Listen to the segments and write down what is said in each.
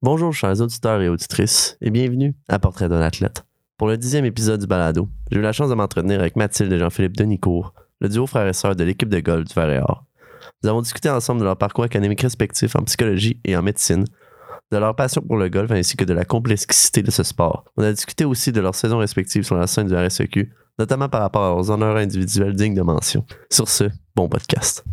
Bonjour chers auditeurs et auditrices et bienvenue à Portrait d'un athlète. Pour le dixième épisode du balado, j'ai eu la chance de m'entretenir avec Mathilde et Jean-Philippe Denicourt, le duo frère et sœur de l'équipe de golf du Varéor. Nous avons discuté ensemble de leur parcours académique respectif en psychologie et en médecine, de leur passion pour le golf ainsi que de la complexité de ce sport. On a discuté aussi de leurs saisons respectives sur la scène du RSEQ, notamment par rapport aux honneurs individuels dignes de mention. Sur ce, bon podcast.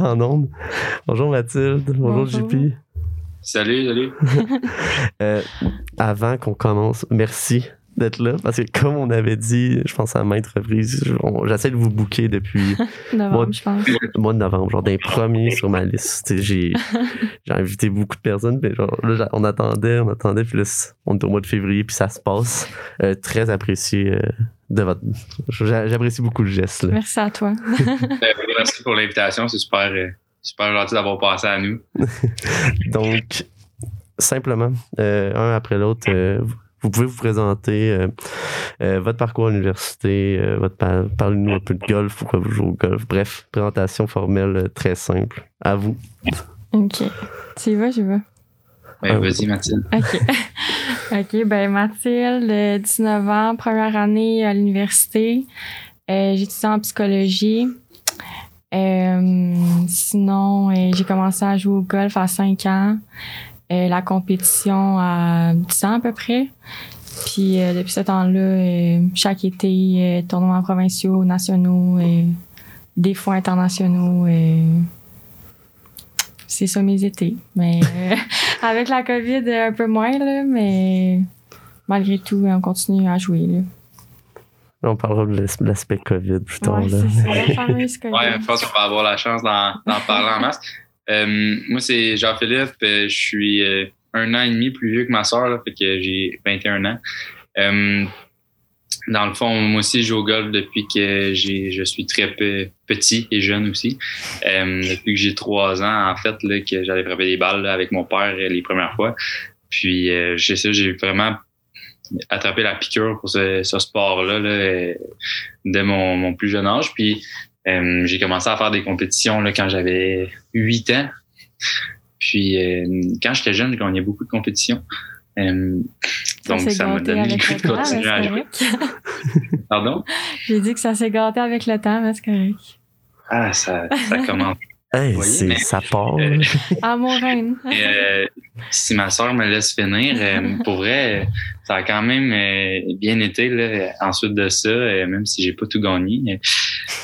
en onde. Bonjour Mathilde, bonjour, Bonjour. JP. Salut, salut. Euh, avant qu'on commence, merci d'être là parce que comme on avait dit, je pense à maintes reprises, j'essaie de vous booker depuis Novembre, Moi- je pense. le mois de novembre, genre des premiers sur ma liste. J'ai j'ai invité beaucoup de personnes, mais genre, là, on attendait, on attendait, puis là, on est au mois de février, puis ça se passe. Euh, très apprécié euh, de votre. j'a- J'apprécie beaucoup le geste. Là. Merci à toi. Euh, merci pour l'invitation. C'est super, euh, super gentil d'avoir passé à nous. Donc, simplement, euh, un après l'autre, euh, vous- pouvez vous présenter euh, euh, votre parcours à l'université, euh, votre parlez-nous un peu de golf, pourquoi vous jouez au golf. Bref, présentation formelle très simple. À vous. OK. Tu y vas, je vais? Ben, Ah, Vas-y, Mathilde. OK. OK, ben Mathilde, euh, 19 ans, première année à l'université. Euh, J'étudie en psychologie. Euh, sinon, euh, j'ai commencé à jouer au golf à 5 ans. Euh, la compétition à 10 ans à peu près. Puis euh, depuis ce temps-là, euh, chaque été, euh, tournois provinciaux, nationaux, euh, des fois internationaux. c'est ça mes étés. Mais euh, avec la COVID, un peu moins, là, mais malgré tout, on continue à jouer. Là. On parlera de l'as- l'aspect COVID plus tard. Ouais, là. c'est ça, la fameuse COVID. Ouais, je pense qu'on va avoir la chance d'en d'en parler en masse. Euh, moi, c'est Jean-Philippe. euh, Je suis euh, un an et demi plus vieux que ma soeur, j'ai 21 ans. Dans le fond, moi aussi, je joue au golf depuis que je suis très pe- petit et jeune aussi. Depuis que j'ai trois ans, en fait, que j'allais frapper des balles avec mon père les premières fois. Puis, j'ai ça, j'ai vraiment attrapé la piqûre pour ce, sport-là là, dès mon, mon plus jeune âge. Puis, euh, j'ai commencé à faire des compétitions là, quand j'avais 8 ans. Puis, euh, quand j'étais jeune, je gagnais beaucoup de compétitions. Euh, donc, ça m'a donné le goût de temps, continuer à jouer. Pardon? J'ai dit que ça s'est gâté avec le temps, mais c'est correct. Ah, ça, ça commence. Hey, voyez, ça part. Euh. Ah, mon reine. Et, euh, si ma soeur me laisse finir, euh, pour vrai, ça a quand même euh, bien été là, ensuite de ça, euh, même si j'ai pas tout gagné.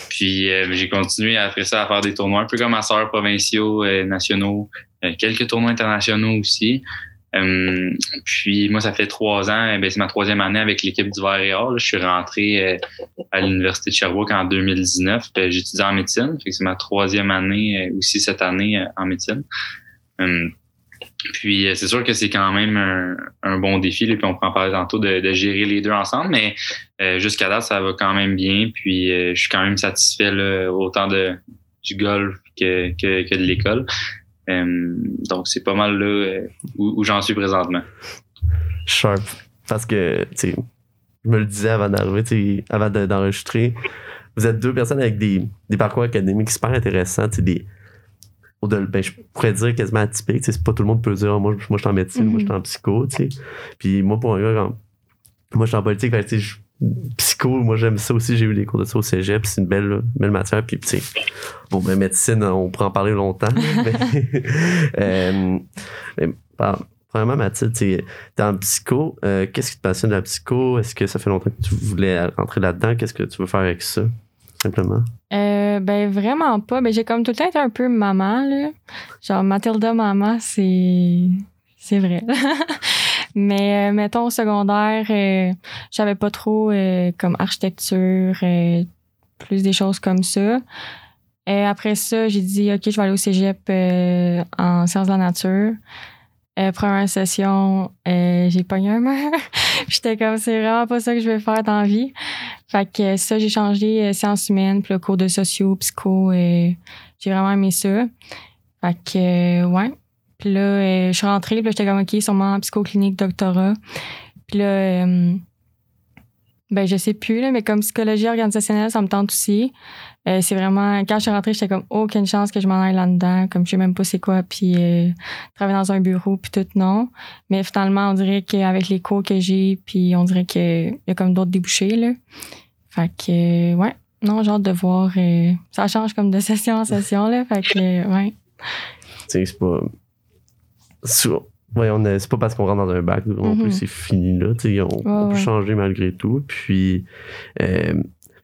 Puis euh, j'ai continué après ça à faire des tournois un peu comme ma soeur, provinciaux, euh, nationaux, euh, quelques tournois internationaux aussi. Euh, puis moi, ça fait trois ans, eh ben, c'est ma troisième année avec l'équipe du Vert et Or. là. Je suis rentré euh, à l'Université de Sherbrooke en 2019. Puis, J'étudie en médecine. C'est ma troisième année euh, aussi cette année en médecine. Puis c'est sûr que c'est quand même un, bon défi. Là, puis on prend parler tantôt de, gérer les deux ensemble, mais jusqu'à date, ça va quand même bien. Puis je suis quand même satisfait là, autant du golf que de l'école. Euh, donc c'est pas mal là euh, où, où j'en suis présentement. Sharp. Parce que, tu sais, je me le disais avant d'arriver, tu sais, avant de- d'enregistrer. Vous êtes deux personnes avec des, des parcours académiques super intéressants, tu sais, des. Ben, je pourrais dire quasiment atypiques. tu sais, C'est pas tout le monde peut dire, moi, je- moi, je suis en médecine, moi, je suis en psycho, tu sais. Puis moi, pour un gars, quand- moi, je suis en politique, fait je- psycho, moi, j'aime ça aussi. J'ai eu des cours de ça au cégep, c'est une belle, belle matière. Puis, tu sais, bon, ben, médecine, on pourrait en parler longtemps. mais, euh, mais, par- premièrement, Mathilde, tu T'es en psycho. euh, Qu'est-ce qui te passionne de la psycho? Est-ce que ça fait longtemps que tu voulais rentrer là-dedans? Qu'est-ce que tu veux faire avec ça? simplement? Euh, ben, vraiment pas. Ben, j'ai comme tout le temps été un peu maman, là. Genre, Mathilda maman, c'est. C'est vrai. Mais, euh, mettons, au secondaire, euh, j'avais pas trop euh, comme architecture, euh, plus des choses comme ça. Et après ça, j'ai dit, OK, je vais aller au cégep euh, en sciences de la nature. Euh, première session, j'ai pogné un mur. J'étais comme, c'est vraiment pas ça que je vais faire dans la vie. Fait que ça, j'ai changé sciences humaines, puis le cours de socio, psycho, euh, j'ai vraiment aimé ça. Fait que, ouais. Puis là, euh, je suis rentrée, puis j'étais comme, OK, sûrement en psychoclinique, doctorat. Puis là, euh, ben, je sais plus, là, mais comme psychologie organisationnelle, ça me tente aussi. Euh, c'est vraiment, quand je suis rentrée, j'étais comme, aucune chance que je m'en aille là-dedans, comme je sais même pas c'est quoi, puis travailler dans un bureau, puis tout, non. Mais finalement, on dirait qu'avec les cours que j'ai, puis on dirait qu'il y a comme d'autres débouchés, là. Fait que, ouais, non, hâte de voir. ça change comme de session en session, là. Fait que, ouais. Tu sais, c'est pas. C'est- Ouais, on est- c'est pas parce qu'on rentre dans un bac non Mhm. plus, c'est fini là. Tu sais, on, on peut ouais. changer malgré tout. Puis. euh,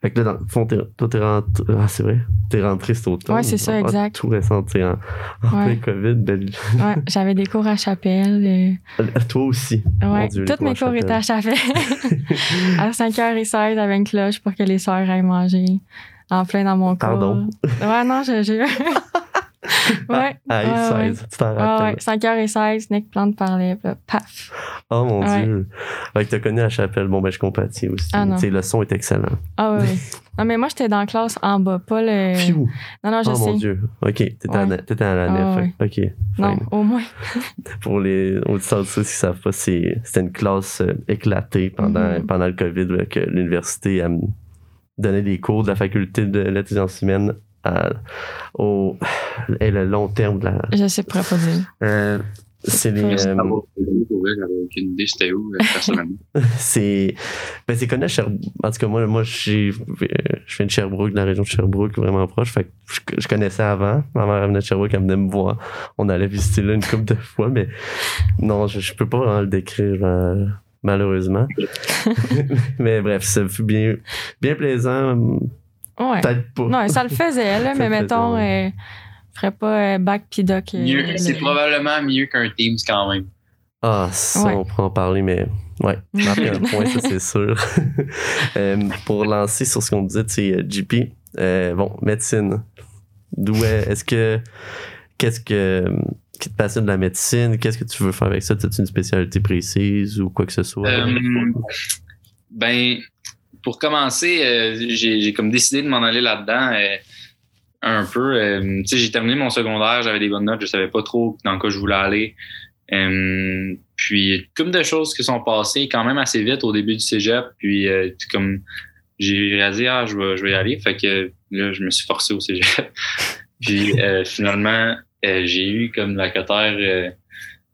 fait que là, dans le fond, toi, t'es rentré. Ah, c'est vrai. T'es rentré cet automne. Ouais, c'est ça, exact. Tout récent, tu sais, en, en Ouais. plein COVID. belle- Ouais, j'avais des cours à Chapelle. euh, Toi aussi. Ouais, Dieu, toutes mes cours à cours étaient à Chapelle. à 5h16, j'avais une cloche pour que les sœurs aillent manger en plein dans mon cours. Pardon. Ouais, non, je jure. ouais. Ah, ouais, ouais. 16, tu t'en Ouais, rappelles. ouais, 5h16, Nick Plante parlait, puis là, paf. Oh mon Ouais. Dieu. Fait que t'as connu à Chapelle. Bon, ben, je compatis aussi. Ah, non. Tu sais, le son est excellent. Ah ouais, ouais. Non, mais moi, j'étais dans la classe en bas, pas le. Pfiou. Non, non, je Oh sais. mon Dieu. Ok, t'étais à, Ouais. à la Ah, nef. Ok. Non, fine. au moins. Pour les auditeurs de ça, qui savent pas, c'était une classe euh, éclatée pendant, Mhm. pendant le COVID, là, que l'université me donnait des cours de la faculté de l'intelligence humaine à, au et le long terme de la. Je sais, pas dire. Euh, c'est les. Euh, Pour vrai, j'avais aucune idée c'était où, euh, personnellement. c'est ben c'est connu à Sherbrooke en tout cas moi moi j'ai euh, je viens de Sherbrooke de la région de Sherbrooke vraiment proche fait que je, je connaissais avant ma mère venait de Sherbrooke elle venait me voir on allait visiter là une couple de fois mais non je, je peux pas vraiment le décrire euh, malheureusement mais bref ça fut bien bien plaisant Ouais. peut-être pas Non, ça le faisait, là, Ça mais mettons, euh, je ferais pas euh, bac pis doc. euh, c'est probablement mieux qu'un Teams quand même. Ah, ça, Ouais. on pourra en parler, mais ouais, marquer un point, ça c'est sûr. Euh, pour lancer sur ce qu'on disait, tu sais, JP, euh, bon, médecine. D'où est- est-ce que, qu'est-ce que, qui te passionne de la médecine? Qu'est-ce que tu veux faire avec ça? As-tu une spécialité précise ou quoi que ce soit? Euh, ben, pour commencer, euh, j'ai comme décidé de m'en aller là-dedans euh, un peu. euh, j'ai terminé mon secondaire, j'avais des bonnes notes, je savais pas trop dans quoi je voulais aller. Euh, puis, comme de choses qui sont passées quand même assez vite au début du cégep. Puis, comme j'ai réalisé, ah, je vais, je vais y aller. Fait que là, je me suis forcé au cégep. puis, finalement, j'ai eu comme euh,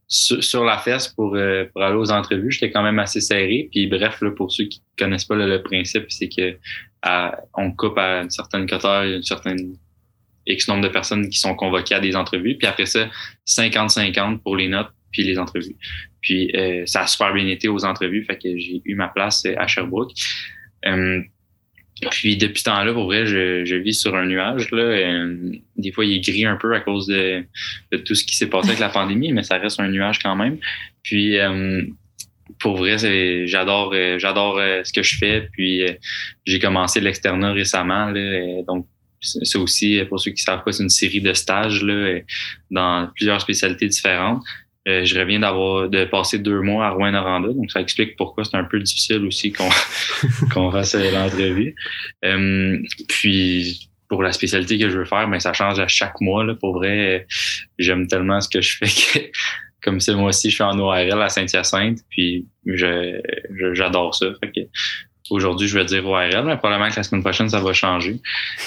sur, la fesse pour, euh, pour aller aux entrevues. J'étais quand même assez serré. Puis bref, là, pour ceux qui connaissent pas le principe, c'est que on coupe à une certaine cotère, une certaine X nombre de personnes qui sont convoquées à des entrevues. Puis après ça, 50-50 pour les notes puis les entrevues. Puis euh, ça a super bien été aux entrevues, fait que j'ai eu ma place euh, à Sherbrooke. Euh, puis depuis ce temps-là, pour vrai, je, je vis sur un nuage. Là. Euh, des fois, il est gris un peu à cause de, de tout ce qui s'est passé avec la pandémie, mais ça reste un nuage quand même. Puis euh, pour vrai, j'adore euh, j'adore euh, ce que je fais. Puis j'ai commencé l'externat récemment. Là, donc c'est aussi, pour ceux qui savent pas, c'est une série de stages là, dans plusieurs spécialités différentes. Euh, je reviens d'avoir de passer deux mois à Rouen-Noranda, donc ça explique pourquoi c'est un peu difficile aussi qu'on qu'on fasse l'entrevue. Euh, puis pour la spécialité que je veux faire, ben ça change à chaque mois. Là, pour vrai, j'aime tellement ce que je fais que comme ce mois-ci, je suis en ORL à Saint-Hyacinthe, puis je je- j'adore ça. Fait que aujourd'hui, je vais dire ORL, mais probablement que la semaine prochaine, ça va changer.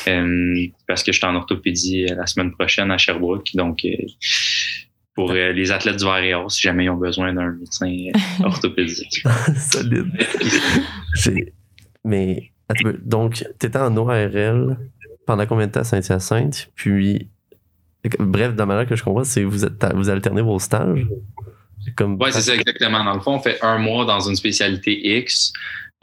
Euh, parce que je suis en orthopédie la semaine prochaine à Sherbrooke. Donc, euh, pour euh, les athlètes du VREA, si jamais ils ont besoin d'un médecin euh, orthopédique. Solide. Mais, attends, donc, t'étais en ORL pendant combien de temps à Saint-Hyacinthe? Puis, bref, de la manière que je comprends, c'est vous, êtes- vous alternez vos stages? Comme Oui, c'est ça exactement. Dans le fond, on fait un mois dans une spécialité X.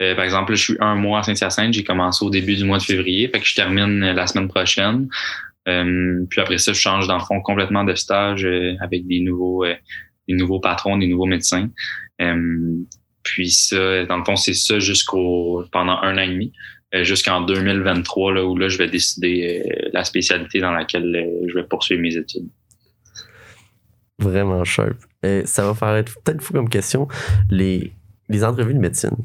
Euh, par exemple, je suis un mois à Saint-Hyacinthe, j'ai commencé au début du mois de février, fait que je termine la semaine prochaine. Euh, puis après ça, je change dans le fond complètement de stage euh, avec des nouveaux, des nouveaux patrons, des nouveaux médecins. puis ça, dans le fond, c'est ça jusqu'au pendant un an et demi, jusqu'en 2023 là où là je vais décider la spécialité dans laquelle je vais poursuivre mes études. Vraiment sharp. Et ça va faire peut-être fou comme question. Les, les entrevues de médecine,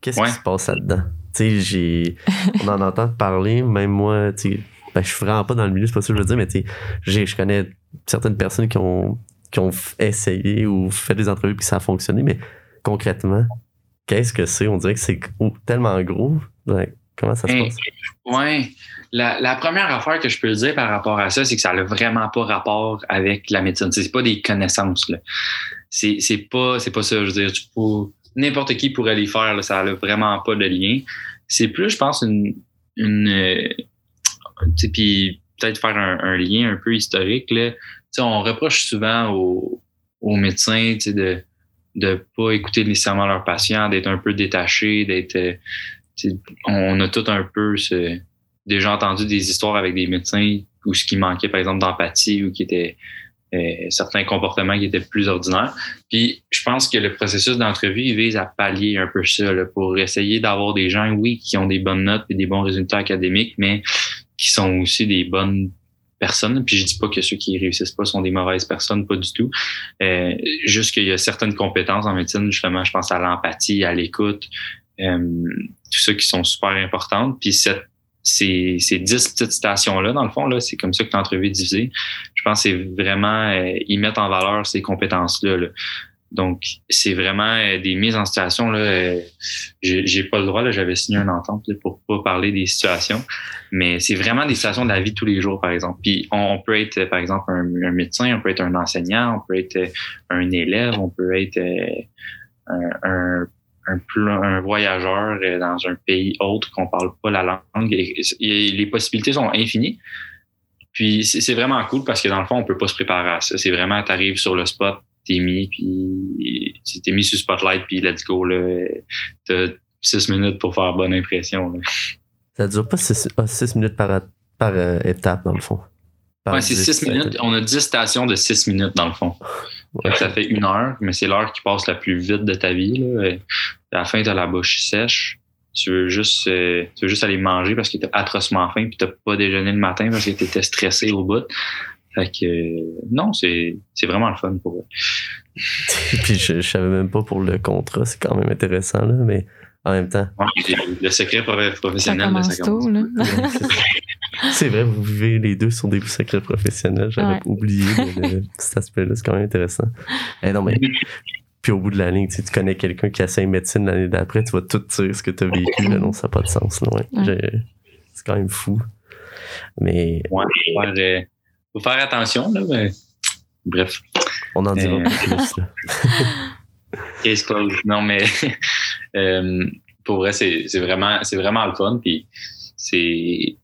qu'est-ce qui se passe là-dedans? Tu sais, on en entend parler, même moi, tu sais, ben, je suis vraiment pas dans le milieu, c'est pas ça que je veux dire, mais tu sais, je connais certaines personnes qui ont, qui ont essayé ou fait des entrevues puis ça a fonctionné, mais concrètement, qu'est-ce que c'est? On dirait que c'est tellement gros. comment ça se passe? Ouais. La, la, première affaire que je peux dire par rapport à ça, c'est que ça n'a vraiment pas rapport avec la médecine. C'est pas des connaissances. C'est, c'est pas c'est pas ça. Je veux dire, tu peux, n'importe qui pourrait les faire. Là, ça n'a vraiment pas de lien. C'est plus, je pense, une, une euh, puis peut-être faire un, lien un peu historique. Là. on reproche souvent aux, aux médecins de de pas écouter nécessairement leurs patients, d'être un peu détaché, d'être euh, on a tout un peu ce, déjà entendu des histoires avec des médecins où ce qui manquait, par exemple, d'empathie ou qui était euh, certains comportements qui étaient plus ordinaires. Puis je pense que le processus d'entrevue, vise à pallier un peu ça, là, pour essayer d'avoir des gens, oui, qui ont des bonnes notes et des bons résultats académiques, mais qui sont aussi des bonnes personnes. Puis je dis pas que ceux qui réussissent pas sont des mauvaises personnes, pas du tout. Euh, juste qu'il y a certaines compétences en médecine, justement, je pense à l'empathie, à l'écoute, euh, tout ça qui sont super importantes. Puis cette ces, ces dix petites stations-là, dans le fond, là, c'est comme ça que l'entrevue est divisée. Je pense que c'est vraiment euh, y mettre en valeur ces compétences-là. Donc, c'est vraiment euh, des mises en situation. Là, euh, j'ai pas le droit, là, j'avais signé une entente pour pas parler des situations, mais c'est vraiment des situations de la vie de tous les jours, par exemple. Puis on, peut être, par exemple, un, médecin, on peut être un enseignant, on peut être un élève, on peut être un, un un, voyageur euh, dans un pays autre qu'on parle pas la langue. les possibilités sont infinies. Puis c'est vraiment cool parce que dans le fond, on peut pas se préparer à ça. C'est vraiment, tu arrives sur le spot, t'es mis, puis t'es mis sur spotlight, puis let's go. T'as six minutes pour faire bonne impression. Là. Ça dure pas six, ah, minutes par, par euh, étape, dans le fond. Ouais, c'est six minutes. On a dix stations de six minutes, dans le fond. Ça fait une heure, mais c'est l'heure qui passe la plus vite de ta vie. Là. À la fin, tu as la bouche sèche. Tu veux juste, euh, tu veux juste aller manger parce que tu atrocement faim puis tu pas déjeuné le matin parce que tu étais stressé au bout. Fait que non, c'est, c'est vraiment le fun pour eux. puis je, je savais même pas pour le contrat, c'est quand même intéressant, là, mais en même temps. le secret professionnel, ça tôt, là. C'est vrai, vous vivez les deux sur des secrets professionnels. J'avais oublié cet aspect-là. C'est quand même intéressant. Eh non, mais puis au bout de la ligne, tu connais quelqu'un qui a essaie médecine l'année d'après, tu vas tout dire ce que tu as vécu. Là, non, ça n'a pas de sens. C'est quand même fou. Mais. Ouais, faire, euh, faut faire attention, là, mais... Bref. On en dira euh... plus. Case closed. Non, mais euh, pour vrai, c'est vraiment, vraiment le fun. Puis c'est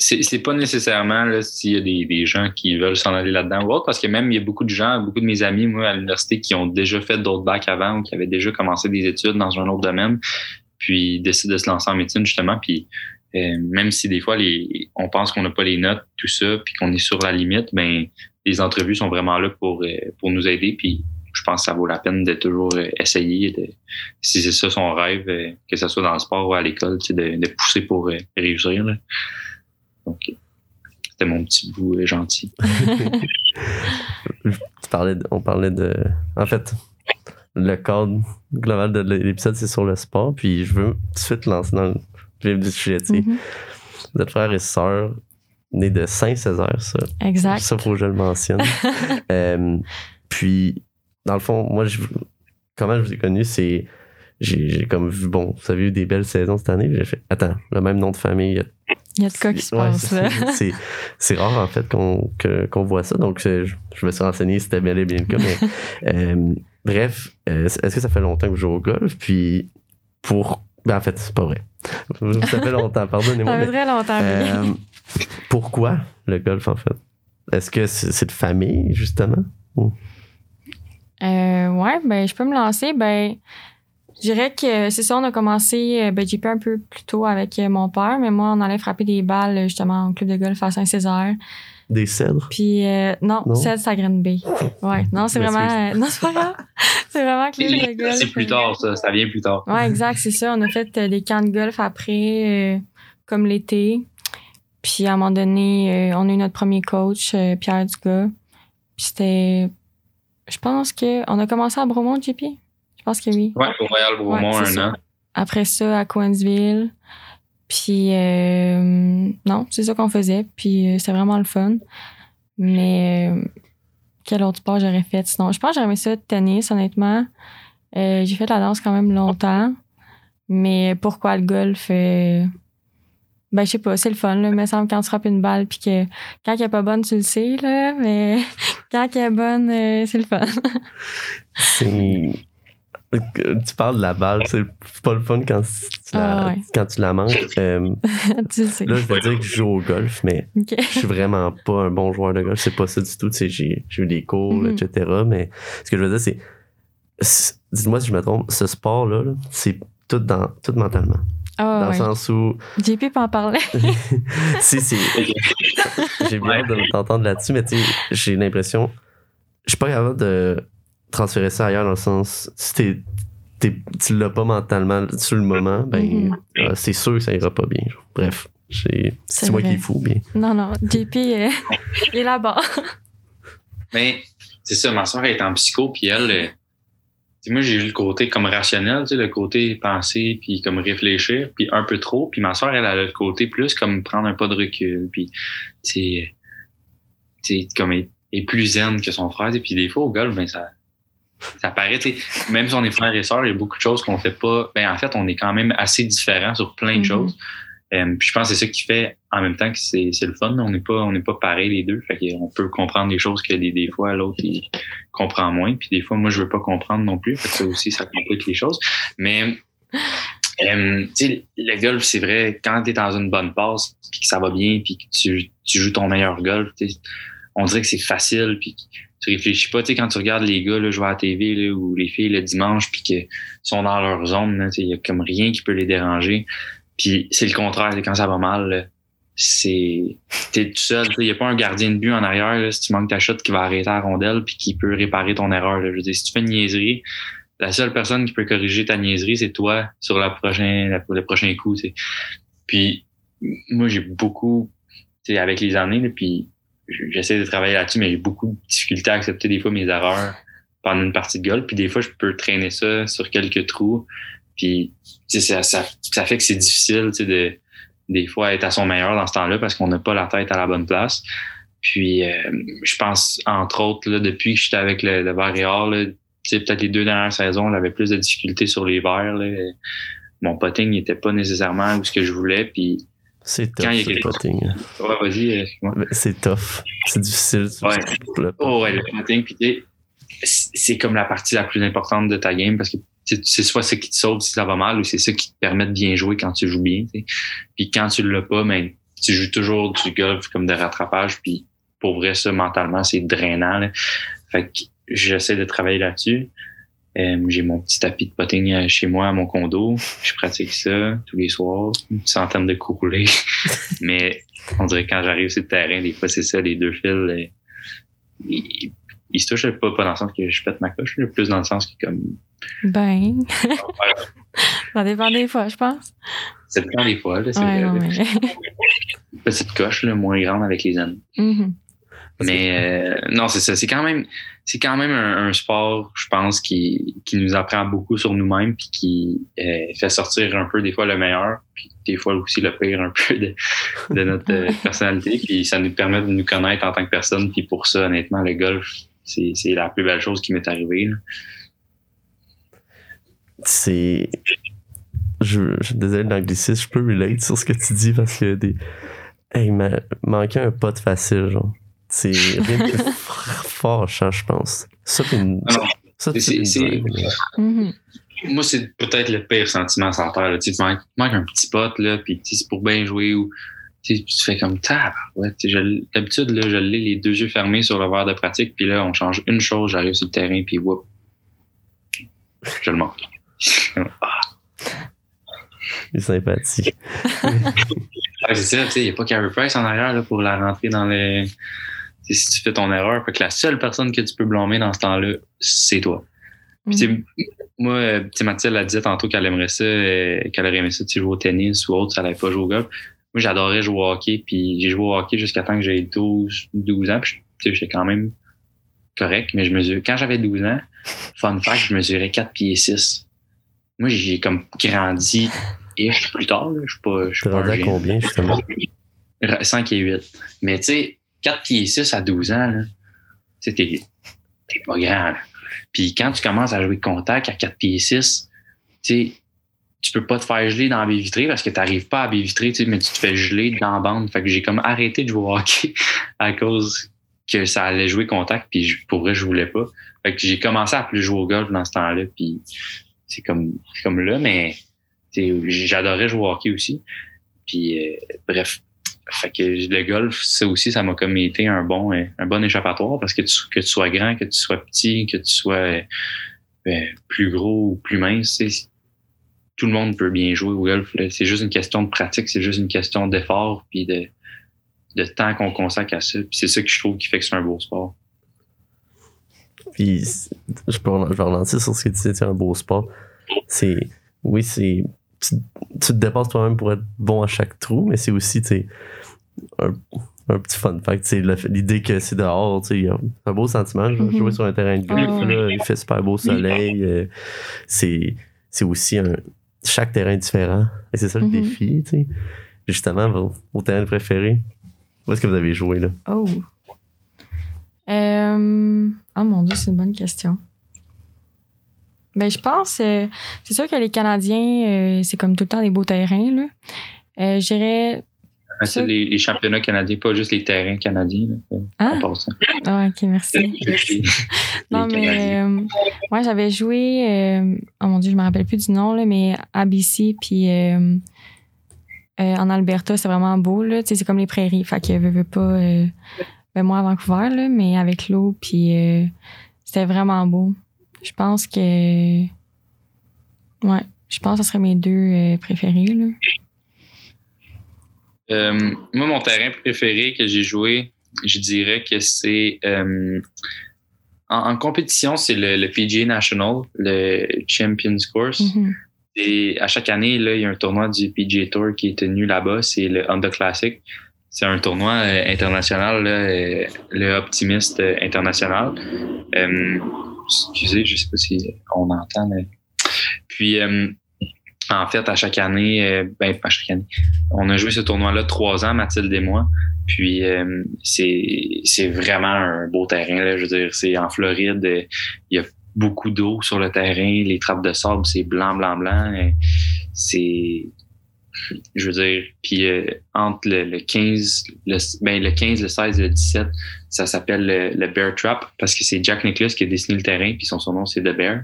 c'est pas nécessairement s'il y a des, des, gens qui veulent s'en aller là-dedans ou autre, parce que même il y a beaucoup de gens, beaucoup de mes amis, moi, à l'université, qui ont déjà fait d'autres bacs avant ou qui avaient déjà commencé des études dans un autre domaine, puis décident de se lancer en médecine, justement. Puis euh, même si des fois les, on pense qu'on n'a pas les notes, tout ça, puis qu'on est sur la limite, ben les entrevues sont vraiment là pour, euh, pour nous aider. Puis je pense que ça vaut la peine de toujours euh, essayer, de, si c'est ça son rêve, que ce soit dans le sport ou à l'école, de, de pousser pour réussir. Là. Donc, c'était mon petit bout euh, gentil. on parlait de. En fait, le cadre global de l'épisode, c'est sur le sport. Puis je veux tout de suite lancer dans le vif du sujet. Mm-hmm. Vous êtes frères et sœurs nés de Saint-Césaire, ça. Exact. Ça, faut que je le mentionne. Euh, puis, dans le fond, moi, je, comment je vous ai connu, c'est. J'ai comme vu, bon, vous avez eu des belles saisons cette année. J'ai fait, attends, le même nom de famille, il y a de quoi qui se passe là. C'est rare en fait qu'on qu'on voit ça. Donc je, je, me suis renseigné si c'était bel et bien le cas. Mais, euh, bref, euh, est-ce que ça fait longtemps que vous jouez au golf? Puis pour. Ben, en fait, c'est pas vrai. Ça fait longtemps, pardonnez-moi. Ça fait très longtemps. Euh, pourquoi le golf en fait? Est-ce que c'est de famille, justement? Euh, ouais, ben je peux me lancer. Ben Je dirais que c'est ça, on a commencé, euh, ben, un peu plus tôt avec mon père, mais moi, on allait frapper des balles justement au club de golf à Saint-Césaire. Des cèdres? Puis, euh, non, Non? cèdre, c'est à Green Bay. Ouais, non, c'est vraiment. euh, non, c'est pas grave. C'est vraiment club de golf. C'est plus tard, ça. Ça vient plus tard. Ouais, exact, c'est ça. On a fait euh, des camps de golf après, euh, comme l'été. Puis à un moment donné, euh, on a eu notre premier coach, euh, Pierre Dugas. Puis c'était. Je pense que. On a commencé à Bromont, JP? Je pense que oui. Ouais, au Royal Bromont, Ouais, un ça. an. Après ça, à Coinsville. Puis euh, non, c'est ça qu'on faisait. Puis euh, c'était vraiment le fun. Mais euh, quel autre sport j'aurais fait sinon? Je pense que j'aurais aimé ça tennis, honnêtement. Euh, j'ai fait de la danse quand même longtemps. Mais pourquoi le golf? ben, je sais pas, c'est le fun. Il me semble quand tu frappes une balle, puis que quand elle est pas bonne, tu le sais. Mais quand elle est bonne, c'est le fun. C'est. Tu parles de la balle, c'est pas le fun quand tu la, Ah ouais. quand tu la manques. Euh, tu le sais. là, je veux dire que je joue au golf, mais je suis vraiment pas un bon joueur de golf. C'est pas ça du tout. Tu sais, j'ai j'ai eu des cours, Mhm. etc. Mais ce que je veux dire, c'est. c'est- Dis-moi si je me trompe, ce sport-là, là, c'est tout, dans, tout mentalement. Ah, dans ouais. le sens où. JP peut en parler. si, c'est. J'ai bien hâte de t'entendre là-dessus, mais tu sais, j'ai l'impression. Je suis pas capable de transférer ça ailleurs dans le sens. Si t'es, t'es- tu l'as pas mentalement sur le moment, ben, Mhm. euh, c'est sûr que ça ira pas bien. Bref, j'ai- c'est C'est moi qui est fou, bien. Non, non, JP euh, il est là-bas. Mais c'est ça, ma soeur est en psycho, puis elle, euh, tu sais, moi j'ai eu le côté comme rationnel, tu sais, le côté penser, puis comme réfléchir, puis un peu trop. Puis ma soeur, elle a le côté plus comme prendre un pas de recul, puis tu sais, tu sais, comme est, est plus zen que son frère. Et puis des fois au golf, ben ça, ça paraît, même si on est frères et sœurs, il y a beaucoup de choses qu'on fait pas. Ben en fait, on est quand même assez différents sur plein de Mhm. choses. Euh, puis je pense que c'est ça qui fait en même temps que c'est le fun. On n'est pas on n'est pas pareil les deux. Fait qu'on peut comprendre des choses que des, des fois l'autre il comprend moins. Puis des fois moi je veux pas comprendre non plus. Fait que ça aussi ça complique les choses. Mais euh, tu sais le golf c'est vrai quand tu es dans une bonne passe puis que ça va bien puis que tu, tu joues ton meilleur golf, on dirait que c'est facile puis tu réfléchis pas. Tu sais quand tu regardes les gars là, jouer à la TV là, ou les filles le dimanche puis que sont dans leur zone, il y a comme rien qui peut les déranger. Puis c'est le contraire, quand ça va mal, c'est t'es tout seul, il y a pas un gardien de but en arrière là, si tu manques ta shot qui va arrêter la rondelle puis qui peut réparer ton erreur. Là. Je veux dire, si tu fais une niaiserie, la seule personne qui peut corriger ta niaiserie, c'est toi sur la prochain, le prochain coup. Puis moi j'ai beaucoup, avec les années, puis j'essaie de travailler là-dessus, mais j'ai beaucoup de difficultés à accepter des fois mes erreurs pendant une partie de golf. Puis des fois, je peux traîner ça sur quelques trous. Puis ça, ça, ça fait que c'est difficile de des fois être à son meilleur dans ce temps-là parce qu'on n'a pas la tête à la bonne place. Puis euh, je pense, entre autres, là, depuis que j'étais avec le, le verre et or, là, tu sais, peut-être les deux dernières saisons, j'avais plus de difficultés sur les verres. Là. Mon potting n'était pas nécessairement ce que je voulais. Puis C'est Quand il y a tough, ce quelque- potting. ouais, vas-y, euh, C'est tough. C'est difficile. Ouais. Le- Oh ouais, le potting, puis c'est comme la partie la plus importante de ta game parce que c'est soit ça qui te sauve si ça va mal ou c'est ça qui te permet de bien jouer quand tu joues bien. Puis quand tu l'as pas, ben, tu joues toujours du golf comme de rattrapage. Puis pour vrai, ça, mentalement, c'est drainant. là. Fait que j'essaie de travailler là-dessus. Euh, j'ai mon petit tapis de potting euh, chez moi à mon condo. Je pratique ça tous les soirs, une centaine de courlés. Mais on dirait que quand j'arrive sur le terrain, des fois, c'est ça, les deux fils. euh, ils, ils se touchent pas, pas dans le sens que je pète ma coche, plus dans le sens que comme Ben, ça dépend des fois, je pense. c'est le temps des fois, là, c'est Ouais, euh, petite coche là, moins grande avec les années. Mhm. Mais euh, non, c'est ça. C'est quand même, c'est quand même un, un sport, je pense, qui, qui nous apprend beaucoup sur nous-mêmes, puis qui euh, fait sortir un peu des fois le meilleur, puis des fois aussi le pire un peu de, de notre euh, personnalité, puis ça nous permet de nous connaître en tant que personne. Puis pour ça, honnêtement, le golf, c'est c'est la plus belle chose qui m'est arrivée. c'est. Je, je suis désolé je peux relate sur ce que tu dis parce que des. Hey, il m'a manqué un pote facile, genre. C'est rien de plus fâchant, je pense. Ça, puis une. Ah non. Ça, C'est- c'est une c'est-. Mhm. Moi, c'est peut-être le pire sentiment sur terre. là. Tu sais, tu manques, un petit pote, là, puis c'est pour bien jouer ou tu sais, tu fais comme tab. Ouais, d'habitude, là, je l'ai les deux yeux fermés sur le verre de pratique, puis là, on change une chose, j'arrive sur le terrain, puis whoop, je le manque. Il est sympathique. C'est ça, tu sais, il n'y a pas Carey Price en arrière là, pour la rentrer dans le. Si tu fais ton erreur, fait que la seule personne que tu peux blâmer dans ce temps-là, c'est toi. Puis, sais, moi, euh, Mathilde a dit tantôt qu'elle aimerait ça, euh, qu'elle aurait aimé ça, tu jouer au tennis ou autre, ça n'allait pas jouer au golf. Moi, j'adorais jouer au hockey, puis j'ai joué au hockey jusqu'à temps que j'ai 12, 12 ans, puis j'étais quand même correct, mais je mesure, quand j'avais 12 ans, fun fact, je mesurais 4 pieds 6. Moi, j'ai comme grandi, et plus tard, là, je suis pas, je suis pas à combien, justement? 5 et 8. Mais tu sais, 4 pieds 6 à 12 ans, là, tu t'es, t'es pas grand. là. Puis quand tu commences à jouer contact à 4 pieds 6, tu tu peux pas te faire geler dans la baie vitrée parce que t'arrives pas à la baie vitrée, tu mais tu te fais geler dans la bande. Fait que j'ai comme arrêté de jouer au hockey à cause que ça allait jouer contact, puis je- pour vrai, je voulais pas. Fait que j'ai commencé à plus jouer au golf dans ce temps-là, puis c'est comme, là, mais tu j'adorais jouer au hockey aussi. Puis euh, bref, fait que le golf, ça aussi, ça m'a comme été un bon, euh, un bon échappatoire parce que tu, que tu sois grand, que tu sois petit, que tu sois euh, euh, plus gros ou plus mince, tout le monde peut bien jouer au golf. C'est juste une question de pratique, c'est juste une question d'effort puis de, de temps qu'on consacre à ça. Puis c'est ça que je trouve qui fait que c'est un beau sport. Puis, je, peux, je vais relancer sur ce que tu disais, c'est un beau sport. C'est, oui, c'est, tu, tu te dépasses toi-même pour être bon à chaque trou, mais c'est aussi, tu sais, un, un petit fun fact. fait- L'idée que c'est dehors, tu sais, il y a un beau sentiment. Vais Mhm. jouer sur un terrain de golf, Ah là, il fait super beau soleil. euh, c'est, c'est aussi un, chaque terrain est différent. Et c'est ça le Mhm. défi, tu sais. Justement, vos, vos terrains préférés, où est-ce que vous avez joué, là? Oh. Euh, Oh mon Dieu, c'est une bonne question. Ben, je pense, euh, c'est sûr que les Canadiens, euh, c'est comme tout le temps des beaux terrains, là. Euh. Ah, c'est les, les championnats canadiens, pas juste les terrains canadiens. Là, passant. Ah, ok, merci. Non, mais ouais, j'avais joué, oh mon Dieu, je me rappelle plus du nom, là, mais à BC, puis en Alberta, c'est vraiment beau, c'est comme les prairies. Fait que veux, veux pas. ben, moi, à Vancouver, là, mais avec l'eau, puis c'était vraiment beau. Je pense que. Ouais, je pense que ce serait mes deux euh, préférés, là. Euh, moi, mon terrain préféré que j'ai joué, je dirais que c'est euh, en, en compétition, c'est le, le PGA National, le Champions Course. Mhm. Et à chaque année, là, il y a un tournoi du PGA Tour qui est tenu là-bas. C'est le Honda Classic. C'est un tournoi international, là, le Optimist euh, international. Euh, excusez, je sais pas si on entend. mais- Puis, euh, en fait, à chaque année, euh, ben, pas chaque année, on a joué ce tournoi-là trois ans, Mathilde et moi. Puis, euh, c'est c'est vraiment un beau terrain. Là, je veux dire, c'est en Floride. euh, Il y a beaucoup d'eau sur le terrain. Les trappes de sable, c'est blanc, blanc, blanc. euh, C'est je veux dire, puis euh, entre le, le 15, le, ben, le 15, le 16 et le 17, ça s'appelle le, Bear Trap parce que c'est Jack Nicklaus qui a dessiné le terrain, puis son, son nom c'est The Bear.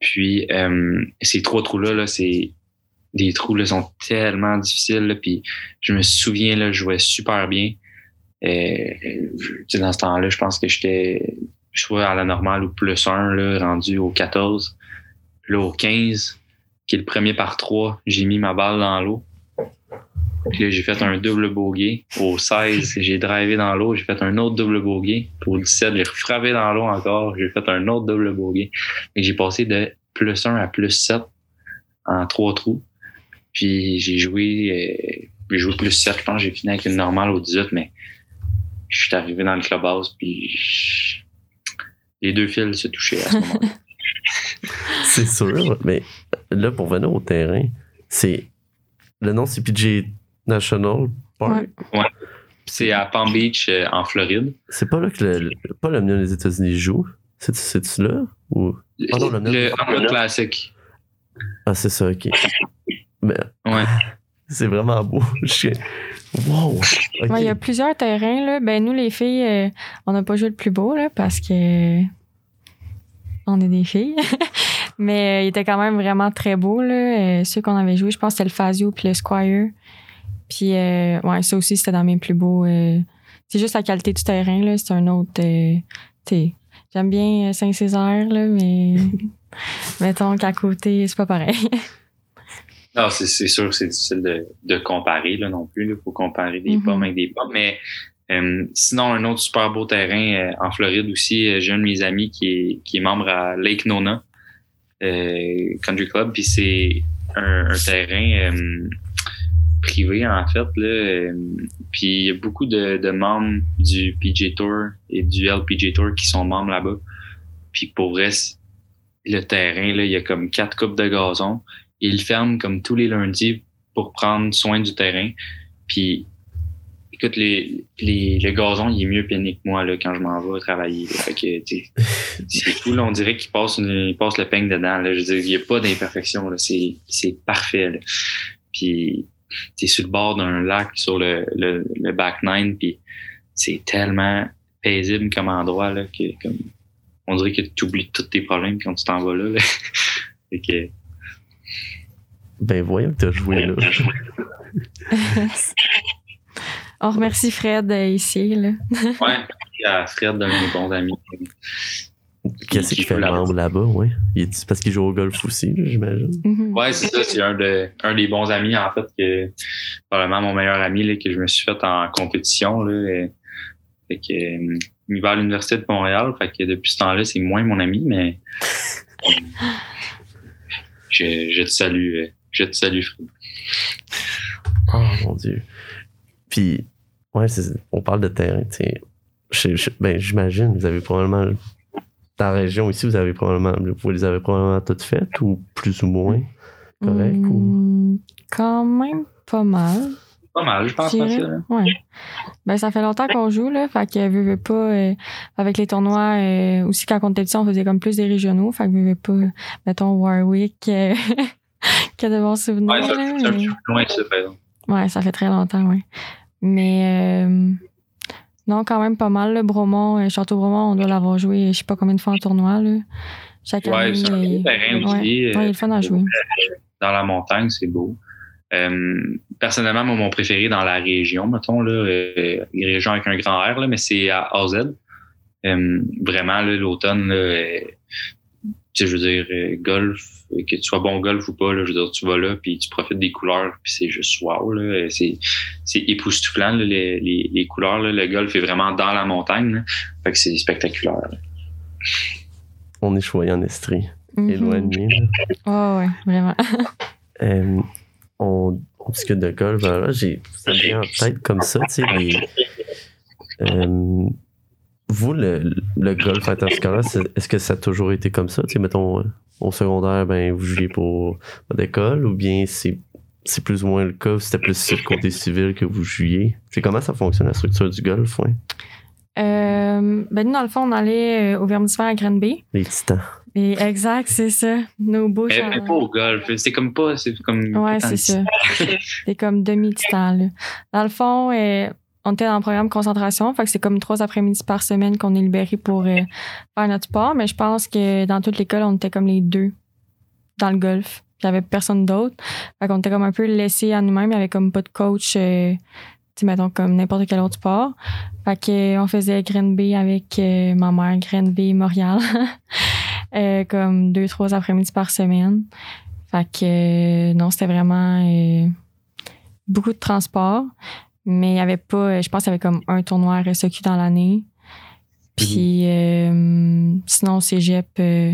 Puis euh, ces trois trous-là, là, c'est des trous là, sont tellement difficiles. Puis je me souviens, là, je jouais super bien. Euh, dans ce temps-là, je pense que j'étais soit à la normale ou plus 1, là, rendu au 14. Puis là, au 15, qui est le premier par 3, j'ai mis ma balle dans l'eau. Puis là, j'ai fait un double bogey. Au 16, j'ai drivé dans l'eau, j'ai fait un autre double bogey. Au 17, j'ai frappé dans l'eau encore, j'ai fait un autre double bogey. Et j'ai passé de plus 1 à plus 7 en trois trous. Puis j'ai joué, euh, j'ai joué plus 7, je pense que j'ai fini avec une normale au 18, mais je suis arrivé dans le clubhouse, puis les deux fils se touchaient à ce moment-là. C'est sûr, mais là, pour venir au terrain, c'est. Le nom, c'est PJ National Park. Ouais. C'est à Palm Beach, euh, en Floride. C'est pas là que le, le- pas l'Omnium des États-Unis joue? C'est- C'est-tu là? Ou... Ah non, le Honda Classic. Ah, c'est ça, ok. Mais Ouais. c'est vraiment beau. Wow! Ouais, il y a plusieurs terrains. Là. Ben, nous, les filles, euh, on n'a pas joué le plus beau là, parce que on est des filles. Mais euh, il était quand même vraiment très beau. Là. Euh, ceux qu'on avait joué, je pense que c'était le Fazio puis le Squire. Puis, euh, ouais, ça aussi, c'était dans mes plus beaux. euh, c'est juste la qualité du terrain. Là. C'est un autre. J'aime bien Saint-Césaire, là, mais mettons qu'à côté, c'est pas pareil. Non, c'est sûr, c'est difficile de, de comparer là, non plus. Il faut comparer des Mhm. pommes avec des pommes. Mais euh, sinon, un autre super beau terrain euh, en Floride aussi, euh, j'ai un de mes amis qui est, qui est membre à Lake Nona Country Club. Puis c'est un, terrain euh, privé, en fait. Euh, puis il y a beaucoup de, membres du PJ Tour et du LPG Tour qui sont membres là-bas. Puis pour vrai, le terrain, là, il y a comme quatre coupes de gazon. Il ferme comme tous les lundis pour prendre soin du terrain. Puis, écoute, les, les, le gazon, il est mieux plané que moi là, quand je m'en vais travailler. là. Fait que, tu sais, c'est là, on dirait qu'il passe, une- il passe le peigne dedans. Là. Je veux dire, il n'y a pas d'imperfection. là. C'est, c'est parfait. Là. Puis, t'es sur le bord d'un lac sur le, le, le back nine, puis c'est tellement paisible comme endroit là, que comme, on dirait que tu oublies tous tes problèmes quand tu t'en vas là. là. Fait que, Ben, voyons que t'as joué là. On remercie Fred euh, ici. Là. Ouais, puis à Fred, de mes bons amis. Qu'est-ce qu'il fait le membre là-bas, est parce qu'il joue au golf aussi, j'imagine. Mhm. Ouais, c'est ça, c'est un, de, un des bons amis, en fait, que probablement mon meilleur ami là, que je me suis fait en compétition. Là, et, fait que, il va à l'Université de Montréal, fait que depuis ce temps-là, c'est moins mon ami, mais je, je te salue, euh, je te salue, Fred. Oh mon dieu. Puis, ouais, c'est- on parle de terrain, tu sais. Ben, j'imagine, vous avez probablement. Dans la région ici, vous avez probablement. Vous les avez probablement toutes faites ou plus ou moins correct ou? Hmm, Quand même pas mal. Pas mal, je pense là. Ouais. Ben, ça fait longtemps qu'on joue, là. Fait que, veux, veux pas, euh, avec les tournois, euh, aussi quand on était petit, on faisait comme plus des régionaux. Fait que, veux, veux pas, mettons, Warwick, euh, qui a de bons souvenirs. Ouais, ça, là, c'est un mais- petit peu loin, ça, par exemple. Ouais, ça fait très longtemps, ouais. Mais euh, non, quand même pas mal. Là. Bromont, euh, Château-Bromont, on doit l'avoir joué je sais pas combien de fois en tournoi. Là. Chaque Ouais, année. c'est un euh, terrain ouais. aussi. Ouais, il est le fun à jouer. dans la montagne, c'est beau. Euh, personnellement, moi, mon préféré dans la région, mettons, là, euh, une région avec un grand R, là, mais c'est à AZ. Euh, vraiment, l'automne, tu sais, je veux dire, euh, golf, euh, que tu sois bon au golf ou pas, là, je veux dire, tu vas là, puis tu profites des couleurs, puis c'est juste wow, là, euh, c'est, c'est époustouflant, là, les, les, les couleurs, là, le golf est vraiment dans la montagne, là, fait que c'est spectaculaire. là. On est choyé en Estrie, Mhm. éloigné. là. Ouais, ouais, vraiment. Euh, on, on discute de golf. Alors là, j'ai ça vient en tête comme ça, tu sais, les. Euh, vous, le, le golf interscolaire, c'est- est-ce que ça a toujours été comme ça? Tu sais, mettons, euh, au secondaire, ben, vous jouiez pour votre école ou bien c'est, c'est plus ou moins le cas, c'était plus sur le côté civil que vous jouiez? C'est comment ça fonctionne, la structure du golf, ouais? Euh, ben, nous, dans le fond, on allait euh, au Vermissifère à Granby. Les titans. Et exact, c'est ça. Nos beaux Mais, mais pas au golf, c'est comme pas, c'est comme. Ouais, c'est ça. C'est comme demi-titan, là. Dans le fond, euh, on était dans le programme concentration, fait c'est comme trois après-midi par semaine qu'on est libéré pour euh, faire notre sport, mais je pense que dans toute l'école, on était comme les deux dans le golf. Il y avait personne d'autre. Fait qu'on était comme un peu laissés à nous-mêmes. Il y avait comme pas de coach, euh, tu mettons, comme n'importe quel autre sport. Fait que, euh, on faisait Grenby avec euh, ma mère, Grenby, Montréal. Euh, comme deux, trois après-midi par semaine. Fait que non, c'était vraiment beaucoup de transport. Mais il y avait pas, euh, je pense qu'il y avait comme un tournoi RSEQ dans l'année. Puis euh, sinon, au cégep, euh,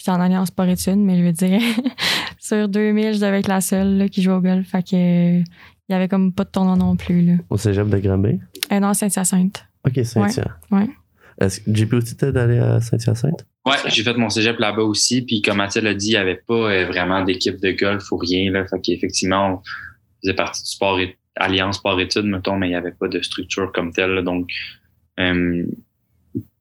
j'étais en alliance sport études, mais je veux dire, sur 2000, je devais être la seule là, qui jouait au golf. Fait que euh, il y avait comme pas de tournoi non plus. Là. Au cégep de Granby? Euh, non, Saint-Hyacinthe. Ok, Saint-Hyacinthe. Ouais, ouais. Est-ce que JP aussi d'aller à Saint-Hyacinthe? Ouais, j'ai fait mon cégep là-bas aussi. Puis comme Mathilde a dit, il n'y avait pas euh, vraiment d'équipe de golf ou rien. Là. Fait qu'effectivement, on faisait partie du sport et Alliance Sport-Études, mettons, mais il n'y avait pas de structure comme telle. Donc euh,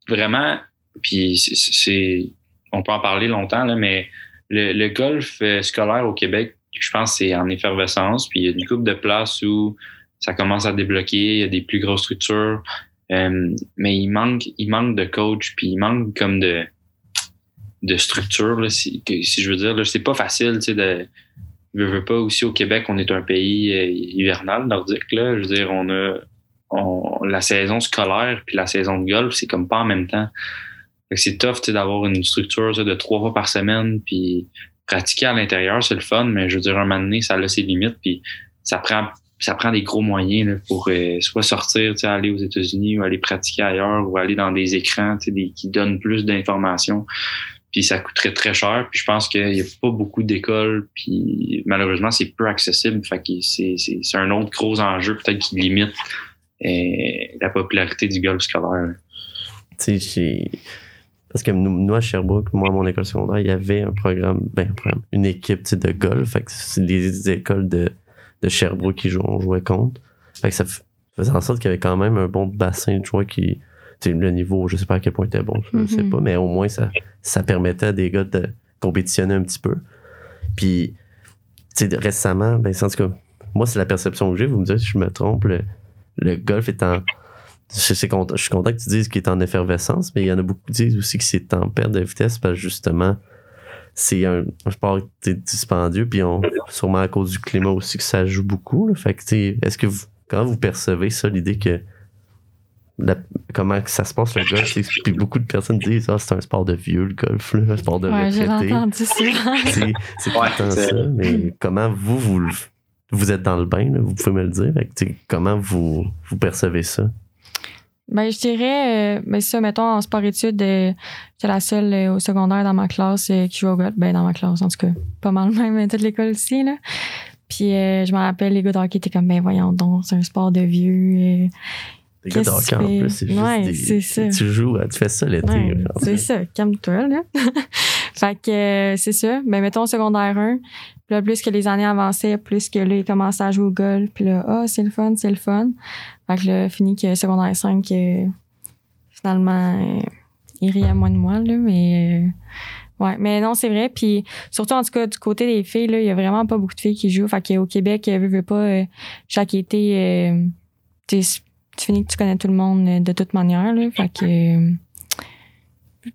vraiment, puis. On peut en parler longtemps, mais le, golf euh, scolaire au Québec, je pense c'est en effervescence. Puis il y a une couple de places où ça commence à débloquer, il y a des plus grosses structures. Euh, mais il manque, il manque de coach, puis il manque comme de structure, si, je veux dire. C'est pas facile, de. Je veux pas aussi au Québec, on est un pays euh, hivernal, nordique, là. Je veux dire, on a on- la saison scolaire puis la saison de golf, c'est comme pas en même temps. c'est tough d'avoir une structure de trois fois par semaine, puis pratiquer à l'intérieur, c'est le fun, mais je veux dire, un moment donné, ça a ses limites, puis ça prend ça prend des gros moyens pour euh, soit sortir, aller aux États-Unis ou aller pratiquer ailleurs ou aller dans des écrans des, qui donnent plus d'informations. Puis ça coûterait très cher. Puis je pense qu'il n'y a pas beaucoup d'écoles. Puis malheureusement, c'est peu accessible. Fait que c'est, c'est, un autre gros enjeu peut-être qui limite euh, la popularité du golf scolaire. Tu sais, parce que nous, à Sherbrooke, moi, à mon école secondaire, il y avait un programme, ben, une équipe de golf. Fait que c'est des écoles de, de Sherbrooke qui jouait contre. Fait que ça faisait en sorte qu'il y avait quand même un bon bassin de joueurs qui. Le niveau, je sais pas à quel point était bon, je ne sais mm-hmm. pas, mais au moins ça, ça permettait à des gars de compétitionner un petit peu. Puis, récemment, ben, en tout cas, moi, c'est la perception que j'ai. Vous me dites si je me trompe, le, le golf est en je, suis content, je suis content que tu dises qu'il est en effervescence, mais il y en a beaucoup qui disent aussi que c'est en perte de vitesse parce que justement, c'est un, sport dispendieux, puis on, sûrement à cause du climat aussi que ça joue beaucoup. Fait que, est-ce que vous, quand vous percevez ça, l'idée que comment que ça se passe le golf. Puis beaucoup de personnes disent ah, c'est un sport de vieux le golf, là, un sport de ouais, retraité. C'est c'est pas tant ça, mais comment vous, vous, vous êtes dans le bain, vous pouvez me le dire. comment vous, vous percevez ça? Ben, je dirais, euh, ben, ça, mettons, en sport-études, euh, j'étais la seule euh, au secondaire dans ma classe euh, qui joue au golf. Ben, dans ma classe, en tout cas. Pas mal même, toute l'école aussi, là. Puis, je me rappelle, les gars de hockey étaient comme, ben, voyons donc, c'est un sport de vieux. Les gars de hockey, en plus, c'est juste ouais, c'est ça. Tu joues, tu fais ça l'été. Ouais, c'est ça, calme-toi, là. fait que, c'est ça. Ben, mettons, secondaire 1. Puis là, plus que les années avançaient, plus que là, il commençait à jouer au golf. Puis là, ah, oh, c'est le fun, c'est le fun. Fait que là, fini que secondaire 5, euh, finalement, euh, il riait moins de moi, là, mais. Euh, ouais, mais non, c'est vrai. Puis surtout, en tout cas, du côté des filles, là, il y a vraiment pas beaucoup de filles qui jouent. Fait qu'au Québec, veux, veux pas, chaque été, tu finis que tu connais tout le monde de toute manière, là. Fait que.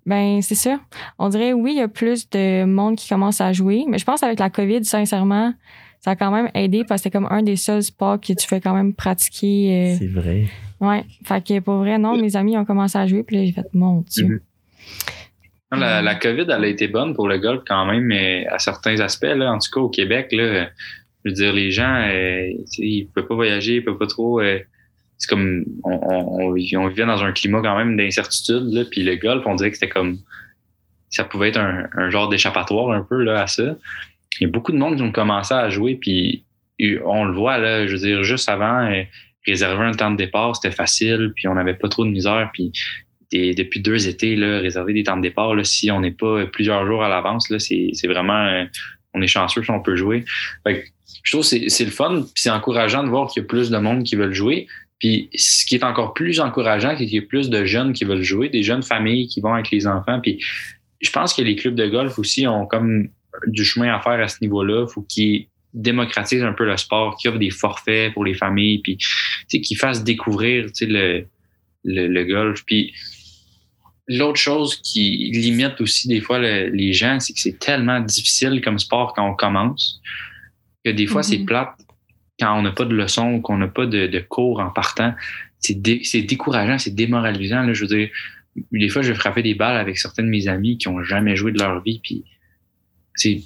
Ben, c'est ça. On dirait, oui, il y a plus de monde qui commence à jouer, mais je pense avec la COVID, sincèrement, ça a quand même aidé parce que c'est comme un des seuls sports que tu fais quand même pratiquer. Euh, c'est vrai. Ouais. Fait que pour vrai, non, mes amis ont commencé à jouer, puis là, j'ai fait mon Dieu. Mhm. La, COVID, elle a été bonne pour le golf quand même, mais à certains aspects, là, en tout cas au Québec, là, je veux dire, les gens, euh, ils ne peuvent pas voyager, ils ne peuvent pas trop. Euh, c'est comme on, on, on, vivait dans un climat quand même d'incertitude, puis le golf, on dirait que c'était comme ça pouvait être un, un genre d'échappatoire un peu là, à ça il y a beaucoup de monde qui ont commencé à jouer, puis on le voit, là, je veux dire, juste avant, euh, réserver un temps de départ, c'était facile, puis on n'avait pas trop de misère, puis depuis deux étés, là, réserver des temps de départ, là, si on n'est pas plusieurs jours à l'avance, là, c'est, vraiment, euh, on est chanceux si on peut jouer. je trouve que c'est, le fun, puis c'est encourageant de voir qu'il y a plus de monde qui veulent jouer. Puis ce qui est encore plus encourageant, c'est qu'il y a plus de jeunes qui veulent jouer, des jeunes familles qui vont avec les enfants. Puis je pense que les clubs de golf aussi ont comme du chemin à faire à ce niveau-là. faut qu'ils démocratisent un peu le sport, qu'ils offrent des forfaits pour les familles, puis qu'ils fassent découvrir le, le, le, golf. Puis l'autre chose qui limite aussi des fois les gens, c'est que c'est tellement difficile comme sport quand on commence que des fois c'est mm-hmm. plate quand on n'a pas de leçons, qu'on n'a pas de, de, cours en partant. C'est décourageant, c'est démoralisant. Là, je veux dire, des fois, je frapper des balles avec certains de mes amis qui ont jamais joué de leur vie, puis tu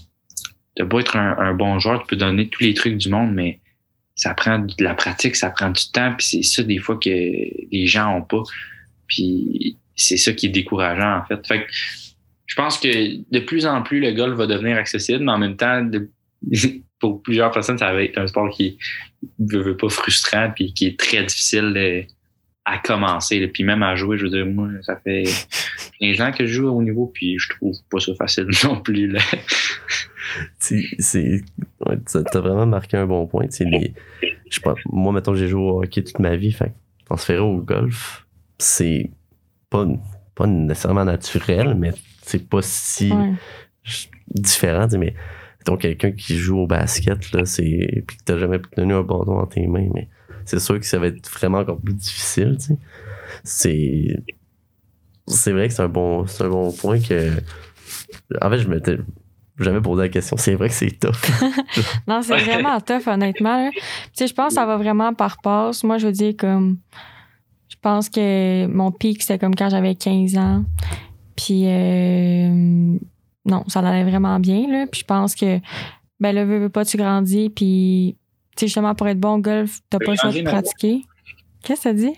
beau être un, bon joueur, tu peux donner tous les trucs du monde, mais ça prend de la pratique, ça prend du temps, puis c'est ça des fois que les gens ont pas. Puis c'est ça qui est décourageant en fait. Fait que je pense que de plus en plus le golf va devenir accessible, mais en même temps, pour plusieurs personnes, ça va être un sport qui ne veut pas frustrant puis qui est très difficile de, à commencer, puis même à jouer. Je veux dire, moi, ça fait 15 ans que je joue au niveau, puis je trouve pas ça facile non plus. Là. c'est, ouais, t'as vraiment marqué un bon point. Les, je moi, mettons, j'ai joué au hockey toute ma vie, fait transférer au golf, c'est pas, pas nécessairement naturel, mais c'est pas si différent. Mais quelqu'un qui joue au basket, là, c'est, puis que t'as jamais tenu un bâton dans tes mains, mais c'est sûr que ça va être vraiment encore plus difficile. C'est. C'est vrai que c'est un bon, c'est un bon point que. En fait, je m'étais jamais posé la question. C'est vrai que c'est tough. non, c'est vraiment tough, honnêtement. Tu sais, je pense que ça va vraiment par passe. Moi, je veux dire, comme. Je pense que mon pic, c'était comme quand j'avais 15 ans. Puis euh, non, ça allait vraiment bien. Là. Puis je pense que, ben là, veux, veux pas, tu grandis. Puis, tu sais, justement, pour être bon au golf, t'as pas le choix de pratiquer. Qu'est-ce que ça dit?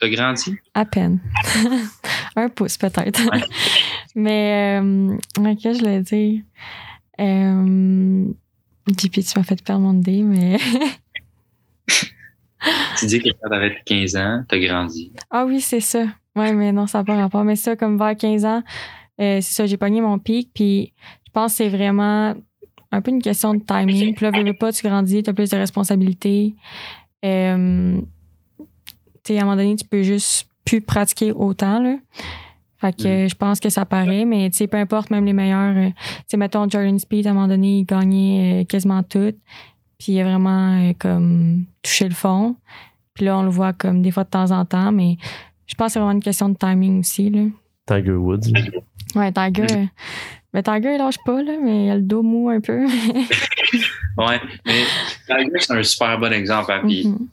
T'as grandi? À peine. Un pouce, peut-être. Ouais. Mais, euh, ok, je l'ai dit. Euh, JP, tu m'as fait perdre mon idée, mais. Tu dis que quand t'avais 15 ans, t'as grandi. Ah oui, c'est ça. Ouais, mais non, ça n'a pas rapport. Mais ça, comme vers 15 ans, euh, c'est ça, j'ai pogné mon pic. Puis je pense que c'est vraiment un peu une question de timing. Puis là, veux, veux pas, tu grandis, tu as plus de responsabilités. Euh, tu sais, à un moment donné, tu peux juste plus pratiquer autant, là. Fait que euh, je pense que ça paraît, mais tu sais, peu importe, même les meilleurs. euh, tu sais, mettons, Jordan Speed, à un moment donné, il gagnait quasiment tout. Puis il a vraiment comme touché le fond. Puis là, on le voit comme des fois de temps en temps, mais je pense que c'est vraiment une question de timing aussi. Là. Tiger Woods. Ouais, Tiger. euh, ben, Tiger, il lâche pas, là, mais il a le dos mou un peu. Ouais, mais Tiger, c'est un super bon exemple. hein, Puis, Mhm.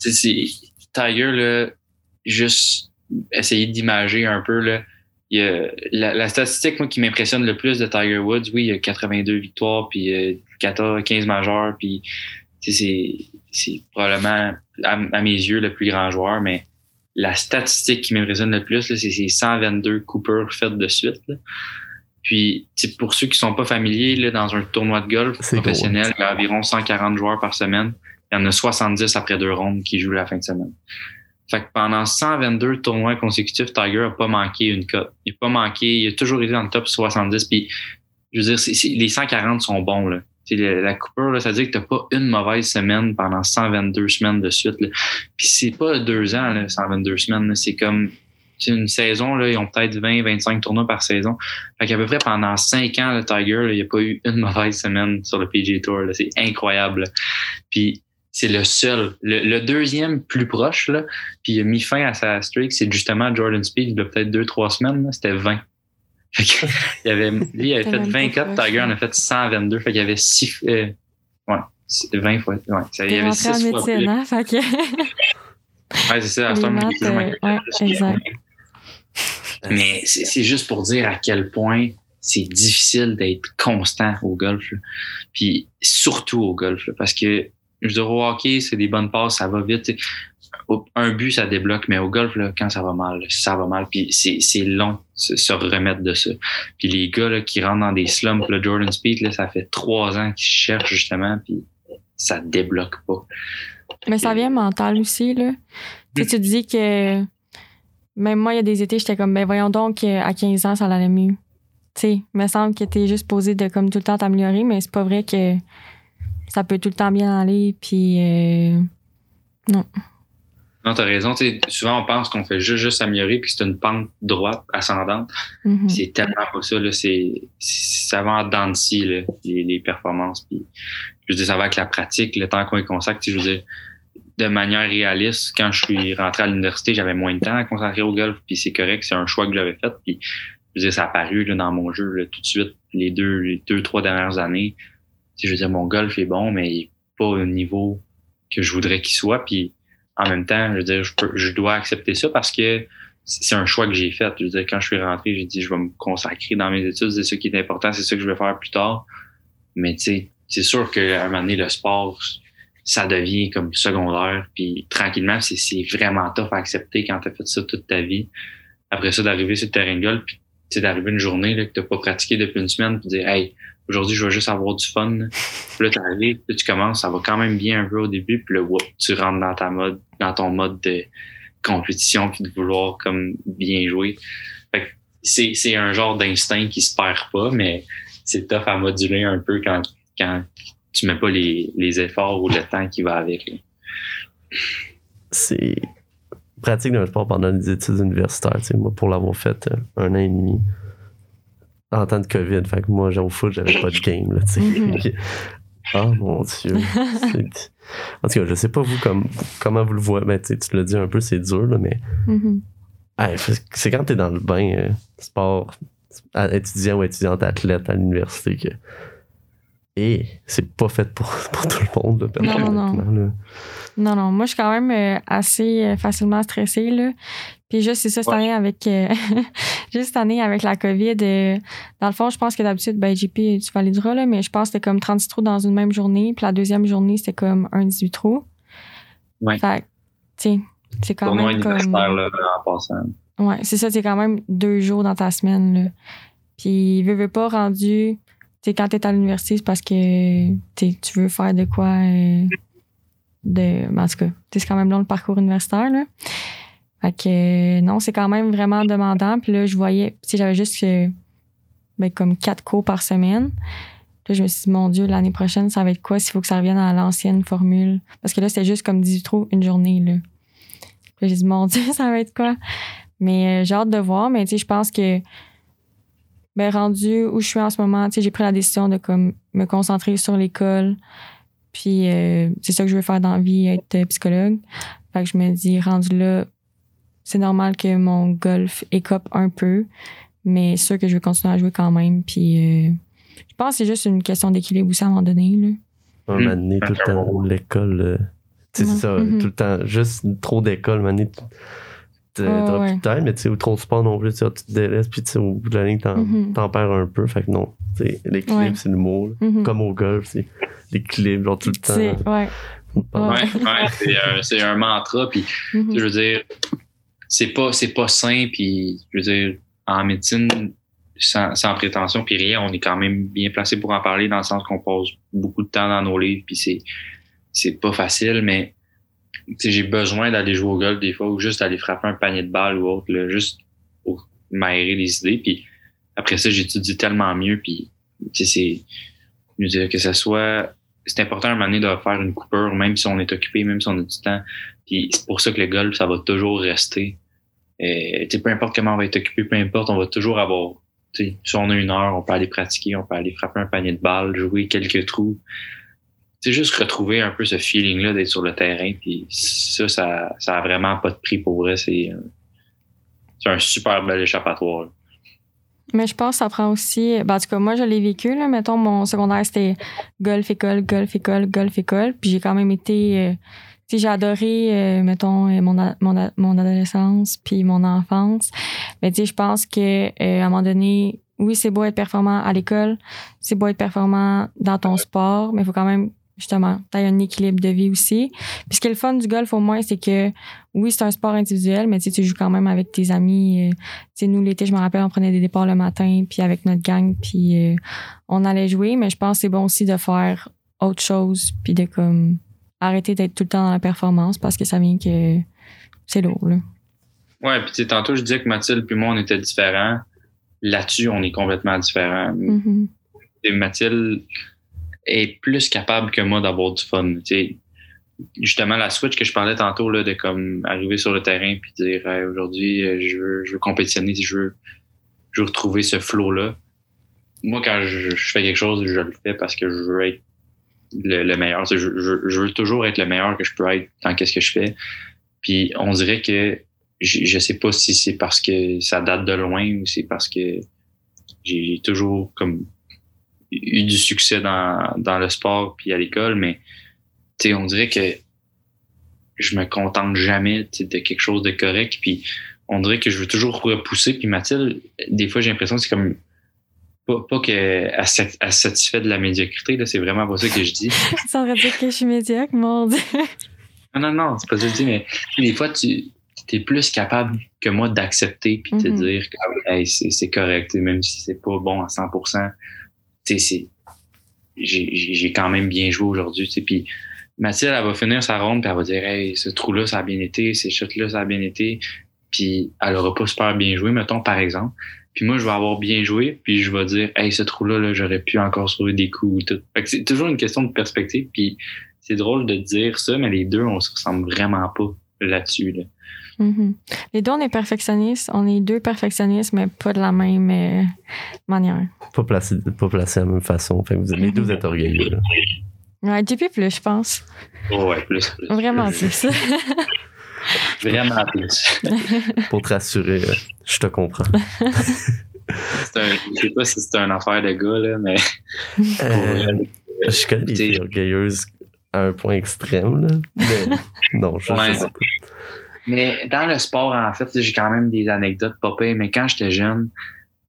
c'est- Tiger, là, juste essayer d'imager un peu, là. Il y a, la, la statistique, moi, qui m'impressionne le plus de Tiger Woods, oui, il y a 82 victoires, puis euh, 14, 15 majeurs, puis c'est probablement, à, à mes yeux, le plus grand joueur, mais la statistique qui m'impressionne le plus, c'est ses 122 coupures faites de suite. là. Puis, pour ceux qui sont pas familiers, là, dans un tournoi de golf professionnel, il y a environ 140 joueurs par semaine. Il y en a 70 après deux rondes qui jouent la fin de semaine. Fait que pendant 122 tournois consécutifs, Tiger a pas manqué une cote. Il a pas manqué, il a toujours été dans le top 70. Puis, je veux dire, les 140 sont bons. Là. Tu la, coupure, ça veut dire que t'as pas une mauvaise semaine pendant 122 semaines de suite. Là. Puis c'est pas deux ans, là, 122 semaines. C'est comme tu une saison, là, ils ont peut-être 20, 25 tournois par saison. Fait qu'à peu près pendant 5 ans, le Tiger, il n'y a pas eu une mauvaise semaine sur le PGA Tour. C'est incroyable. Puis c'est le seul. Le, deuxième plus proche, puis il a mis fin à sa streak, c'est justement Jordan Speed, il y a peut-être 2-3 semaines, c'était 20. Il avait, lui, il avait fait même 20 pas cotes, proche, Tiger en a fait 122. Fait qu'il y avait 6 euh, ouais, 20 fois. Ouais, ça, il y avait rentré en 6 fois médecine, hein? Fait que. Ouais, c'est ça. euh, ouais, exact. Mais c'est c'est juste pour dire à quel point c'est difficile d'être constant au golf. là. Puis surtout au golf. là, parce que je veux dire, au hockey, c'est des bonnes passes, ça va vite. Un but, ça débloque, mais au golf, là, quand ça va mal, ça va mal. Puis c'est long se, remettre de ça. Puis les gars là, qui rentrent dans des slumps, là, Jordan Speed, là, ça fait trois ans qu'ils cherchent justement, puis ça débloque pas. Mais ça vient mental aussi, là. Tu sais, tu dis que même moi, il y a des étés, j'étais comme, ben voyons donc, à 15 ans, ça allait mieux. Tu sais, il me semble que t'es juste posé de comme tout le temps t'améliorer, mais c'est pas vrai que ça peut tout le temps bien aller, puis euh, Non, t'as raison. tu sais, souvent, on pense qu'on fait juste, juste améliorer, puis c'est une pente droite, ascendante. mhm. C'est tellement pas ça. Là. C'est, ça va en dents de scie, là, les, les performances. Puis, je veux dire, ça va avec la pratique, le temps qu'on est consacre. Je veux dire, de manière réaliste, quand je suis rentré à l'université, j'avais moins de temps à consacrer au golf, puis c'est correct, c'est un choix que j'avais fait. Puis, je veux dire, ça a apparu là, dans mon jeu là, tout de suite, les deux, les deux, trois dernières années. Je veux dire, mon golf est bon, mais il est pas au niveau que je voudrais qu'il soit. Puis, en même temps, je veux dire, je, dois accepter ça parce que c'est un choix que j'ai fait. Je veux dire, quand je suis rentré, j'ai dit, je vais me consacrer dans mes études, c'est ça qui est important, c'est ça que je vais faire plus tard. Mais tu sais, c'est sûr qu'à un moment donné, le sport, ça devient comme secondaire. Puis tranquillement, c'est vraiment tough à accepter quand tu as fait ça toute ta vie. Après ça, d'arriver sur le terrain de sais, d'arriver une journée là, que tu pas pratiqué depuis une semaine, puis dire, hey, aujourd'hui, je vais juste avoir du fun. Puis là, t'arrives, puis tu commences, ça va quand même bien un peu au début, puis là, whoop, tu rentres dans ta mode, dans ton mode de compétition, puis de vouloir comme bien jouer. Fait c'est, c'est un genre d'instinct qui se perd pas, mais c'est tough à moduler un peu quand, quand tu mets pas les, les efforts ou le temps qui va avec. c'est pratique d'un sport pendant les études universitaires. tu. Moi, pour l'avoir fait euh, un an et demi en temps de COVID, fait que moi, au foot, j'avais pas de game. Là, tu. Mhm. oh mon Dieu. En tout cas, je sais pas vous comme, comment vous le voyez, mais tu sais, tu l'as dit un peu, c'est dur, là, mais Mhm. hey, c'est quand t'es dans le bain, euh, sport, étudiant ou étudiante athlète à l'université que. Et c'est pas fait pour, pour tout le monde. Là, Non, non, non. là. Non, non, moi, je suis quand même euh, assez euh, facilement stressée, là. Puis juste, c'est ça, cette Ouais. année avec, euh, juste cette année avec la COVID, euh, dans le fond, je pense que d'habitude, ben, JP, tu valideras, là, mais je pense que c'était comme 36 trous dans une même journée. Puis la deuxième journée, c'était comme un 18 trous. Ouais. Fait que, tu sais, c'est quand même comme. là, en passant. Ouais, c'est ça, c'est quand même deux jours dans ta semaine, là. Puis, veux, veux pas rendu. Tu sais, quand t'es à l'université, c'est parce que t'sais, tu veux faire de quoi. euh, de, en tout cas, t'sais, c'est quand même long le parcours universitaire, là. Fait que, euh, non, c'est quand même vraiment demandant. Puis là, je voyais, tu sais, j'avais juste euh, ben, comme quatre cours par semaine. Là, je me suis dit, mon Dieu, l'année prochaine, ça va être quoi s'il faut que ça revienne à l'ancienne formule? Parce que là, c'était juste comme 18 trous une journée, là. Puis j'ai dit, mon Dieu, ça va être quoi? Mais j'ai hâte de voir. Mais tu sais, je pense que, ben, rendu où je suis en ce moment, j'ai pris la décision de comme me concentrer sur l'école. Puis euh, c'est ça que je veux faire dans la vie, être euh, psychologue. Fait que je me dis, rendu là, c'est normal que mon golf écope un peu, mais c'est sûr que je veux continuer à jouer quand même. Puis euh, je pense que c'est juste une question d'équilibre aussi à un moment donné. Là. Un moment donné, tout le temps, l'école. euh, Ouais. c'est ça, Mhm. tout le temps. Juste trop d'école, un moment donné, tu- t'auras ouais. plus de temps, mais tu sais, ou trop de sport non plus, tu te délaisses, puis tu sais, au bout de la ligne, t'en t'en perds un peu. Fait que non, l'équilibre, Ouais. c'est l'humour. là. Mhm. Comme au golf, c'est l'équilibre, genre tout le temps. C'est- ouais. Ouais. Ouais, ouais, c'est un, mantra. Puis, Mhm. je veux dire, c'est pas, c'est pas sain. Puis, je veux dire, en médecine, sans, sans prétention, puis rien, on est quand même bien placé pour en parler dans le sens qu'on passe beaucoup de temps dans nos livres. Puis, c'est, c'est pas facile, mais j'ai besoin d'aller jouer au golf des fois ou juste aller frapper un panier de balles ou autre, là, juste pour m'aérer les idées. Puis, après ça, j'étudie tellement mieux. Puis, c'est, je que ce soit c'est important à un moment donné de faire une coupure, même si on est occupé, même si on a du temps. Puis c'est pour ça que le golf, ça va toujours rester. Euh, tu sais, peu importe comment on va être occupé, peu importe, on va toujours avoir. Si on a une heure, on peut aller pratiquer, on peut aller frapper un panier de balles, jouer quelques trous. C'est juste retrouver un peu ce feeling-là d'être sur le terrain. Puis ça, ça, ça a vraiment pas de prix pour vrai. C'est euh, c'est un super bel échappatoire. Mais je pense que ça prend aussi. Ben, en tout cas, moi, je l'ai vécu. Là. Mettons, mon secondaire, c'était golf, école, golf, école, golf, école. Puis j'ai quand même été. euh, j'ai adoré, euh, mettons, euh, mon, mon, mon adolescence puis mon enfance. Mais tu sais, je pense que à un moment donné, oui, c'est beau être performant à l'école, c'est beau être performant dans ton sport, mais il faut quand même, justement, tu un équilibre de vie aussi. Puis ce qui est le fun du golf, au moins, c'est que oui, c'est un sport individuel, mais tu joues quand même avec tes amis. euh, tu sais, nous, l'été, je me rappelle, on prenait des départs le matin, puis avec notre gang, puis euh, on allait jouer. Mais je pense que c'est bon aussi de faire autre chose, puis de comme arrêter d'être tout le temps dans la performance parce que ça vient que c'est lourd, là. Ouais, puis tu sais, tantôt, je disais que Mathilde puis moi, on était différents. Là-dessus, on est complètement différents. Mhm. Et Mathilde est plus capable que moi d'avoir du fun. Tu sais, justement, la switch que je parlais tantôt, là, de comme arriver sur le terrain puis dire aujourd'hui, euh, je veux, je veux compétitionner, je veux, je veux retrouver ce flow-là. Moi, quand je, fais quelque chose, je le fais parce que je veux être le, le meilleur. Je, je- veux toujours être le meilleur que je peux être dans qu'est-ce que je fais. Puis on dirait que je, je sais pas si c'est parce que ça date de loin ou c'est parce que j'ai toujours comme eu du succès dans, dans le sport puis à l'école, mais on dirait que je me contente jamais de quelque chose de correct. Puis on dirait que je veux toujours repousser. Puis Mathilde, des fois, j'ai l'impression que c'est comme pas, pas qu'elle se satisfait de la médiocrité, là, c'est vraiment pas ça que je dis. Ça veut dire que je suis médiocre, mon Dieu. Non, non, non, c'est pas ça que je dis, mais des fois, tu es plus capable que moi d'accepter puis de te Mhm. dire que hey, c'est correct, même si c'est pas bon à 100%. J'ai quand même bien joué aujourd'hui, puis Mathilde, elle va finir sa ronde puis elle va dire hey, ce trou-là, ça a bien été, ces shots-là, ça a bien été, puis elle aura pas super bien joué, mettons, par exemple. Puis moi, je vais avoir bien joué, puis je vais dire, hey, ce trou-là, là, j'aurais pu encore sauver des coups ou tout. C'est toujours une question de perspective, puis c'est drôle de dire ça, mais les deux, on se ressemble vraiment pas là-dessus. Là. Mhm. Les deux, on est perfectionnistes. On est deux perfectionnistes, mais pas de la même euh, manière. Pas placé, pas placé de la même façon. Fait que vous, les deux, vous êtes orgueilleux. là. Ouais, JP plus, je pense. Oh, ouais, plus, plus. Vraiment plus. plus. Vraiment plus. Pour te rassurer, euh, je te comprends. C'est un, je sais pas si c'est une affaire de gars, là, mais Euh, je connais des filles orgueilleuses à un point extrême. Là. Mais non, je Ouais. sais pas. Mais dans le sport, en fait, j'ai quand même des anecdotes pas pires, mais quand j'étais jeune,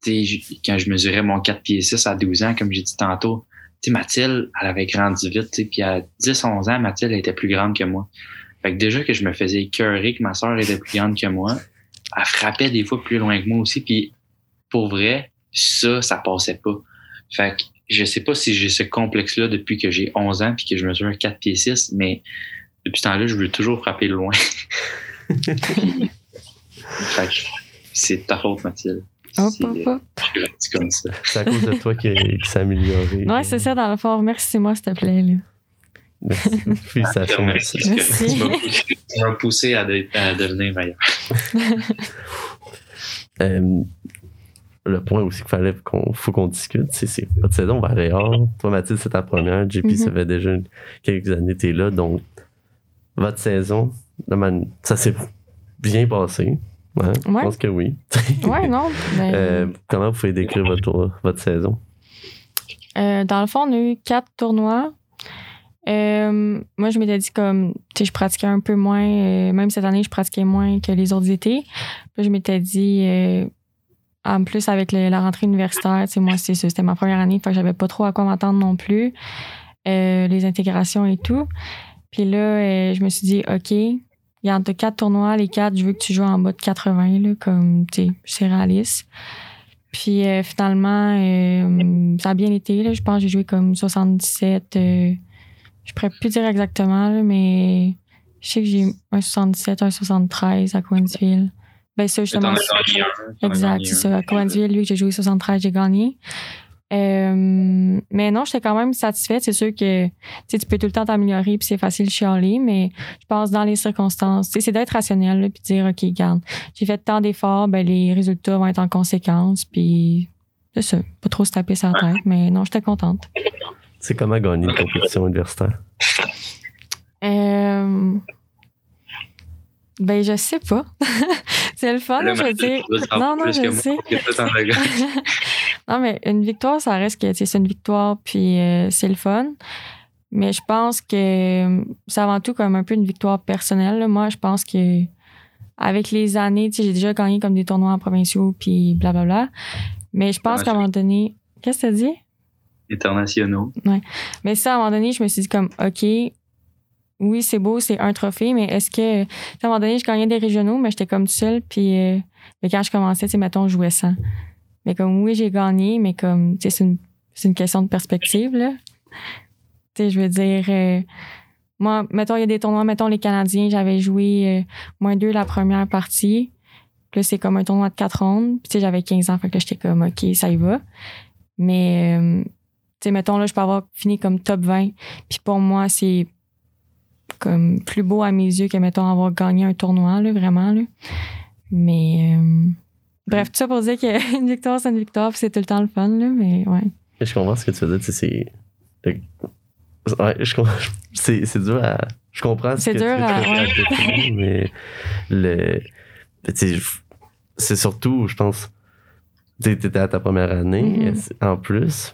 quand je mesurais mon 4 pieds 6 à 12 ans, comme j'ai dit tantôt, Mathilde, elle avait grandi vite, puis à 10, 11 ans, Mathilde était plus grande que moi. Fait que déjà que je me faisais écœurer que ma soeur était plus grande que moi, elle frappait des fois plus loin que moi aussi, puis pour vrai, ça, ça passait pas. Fait que je sais pas si j'ai ce complexe-là depuis que j'ai 11 ans puis que je mesure 4 pieds 6, mais depuis ce temps-là, je veux toujours frapper loin. c'est ta faute, Mathilde. Hop, hop, hop. comme ça. C'est à cause de toi qu'il qui s'est amélioré. Ouais, c'est ça, dans le fond. Merci-moi, s'il te plaît. Là. Merci. Félicitations. Merci. Merci. Tu m'as poussé- à, de- à devenir meilleur. Euh, le point aussi qu'il fallait qu'on faut qu'on discute, c'est c'est votre saison va Réal. Toi, Mathilde, c'est ta première. JP, ça Mhm. fait déjà quelques années que tu es là. Donc, votre saison, de man- ça s'est bien passé. Ouais, Je pense que oui. Ouais, non. ben, Euh, comment vous pouvez décrire votre, votre saison? Euh, dans le fond, on a eu quatre tournois. Euh, moi, je m'étais dit comme, tu sais, je pratiquais un peu moins, même cette année, je pratiquais moins que les autres étés. Puis je m'étais dit, en plus avec le- la rentrée universitaire, tu sais, moi, c'était ma première année, fait que j'avais pas trop à quoi m'attendre non plus, les intégrations et tout. Puis là, je me suis dit, OK, il y a quatre tournois, les quatre, je veux que tu joues en bas de 80, là, comme, tu sais, c'est réaliste. Puis euh, finalement, euh, ça a bien été. Là. Je pense que j'ai joué comme 77. euh, je pourrais plus dire exactement, là, mais je sais que j'ai un 77, un 73 à Coinsville. Ben ça, justement. as Exact, c'est ça. À Coinsville, lui, j'ai joué 73, j'ai gagné. Euh, mais non, j'étais quand même satisfaite. C'est sûr que tu sais, tu peux tout le temps t'améliorer puis c'est facile de chialer, mais je pense dans les circonstances, tu sais, c'est d'être rationnel là, puis de dire OK, garde, j'ai fait tant d'efforts, ben les résultats vont être en conséquence, puis c'est ça, pas trop se taper sa tête, mais non, j'étais contente. C'est comment gagner une compétition universitaire? Euh, ben je sais pas. c'est le fun, je veux dire. tu Non, non, je sais. non, mais une victoire, ça reste que c'est une victoire, puis euh, c'est le fun. Mais je pense que euh, c'est avant tout comme un peu une victoire personnelle. là. Moi, je pense que avec les années, j'ai déjà gagné comme des tournois en provinciaux, puis blablabla. Mais je pense qu'à un moment donné. Qu'est-ce que tu dit? Internationaux. Mais ça, à un moment donné, je me suis dit comme, OK, oui, c'est beau, c'est un trophée, mais est-ce que. À un moment donné, je gagnais des régionaux, mais j'étais comme seule, puis euh, mais quand je commençais, tu sais, mettons, je jouais 100. Mais comme, oui, j'ai gagné, mais comme, c'est une, une question de perspective, là. Tu sais, je veux dire, euh, moi, mettons, il y a des tournois, mettons, les Canadiens, j'avais joué euh, moins deux la première partie. Puis là, c'est comme un tournoi de quatre rondes. Puis, j'avais 15 ans, fait que j'étais comme, OK, ça y va. Mais, euh, tu sais, mettons, là, je peux avoir fini comme top 20. Puis pour moi, c'est comme plus beau à mes yeux que, mettons, avoir gagné un tournoi, là, vraiment, là. Mais, bref, tout ça pour dire qu'une victoire, c'est une victoire, c'est tout le temps le fun, là, mais ouais. Je comprends ce que tu veux dire. C'est. Ouais, je comprends. C'est c'est dur à. Je comprends ce C'est que dur tu à- veux dire ouais. définir, mais le. C'est surtout, je pense. Tu étais à ta première année, Mhm. et en plus.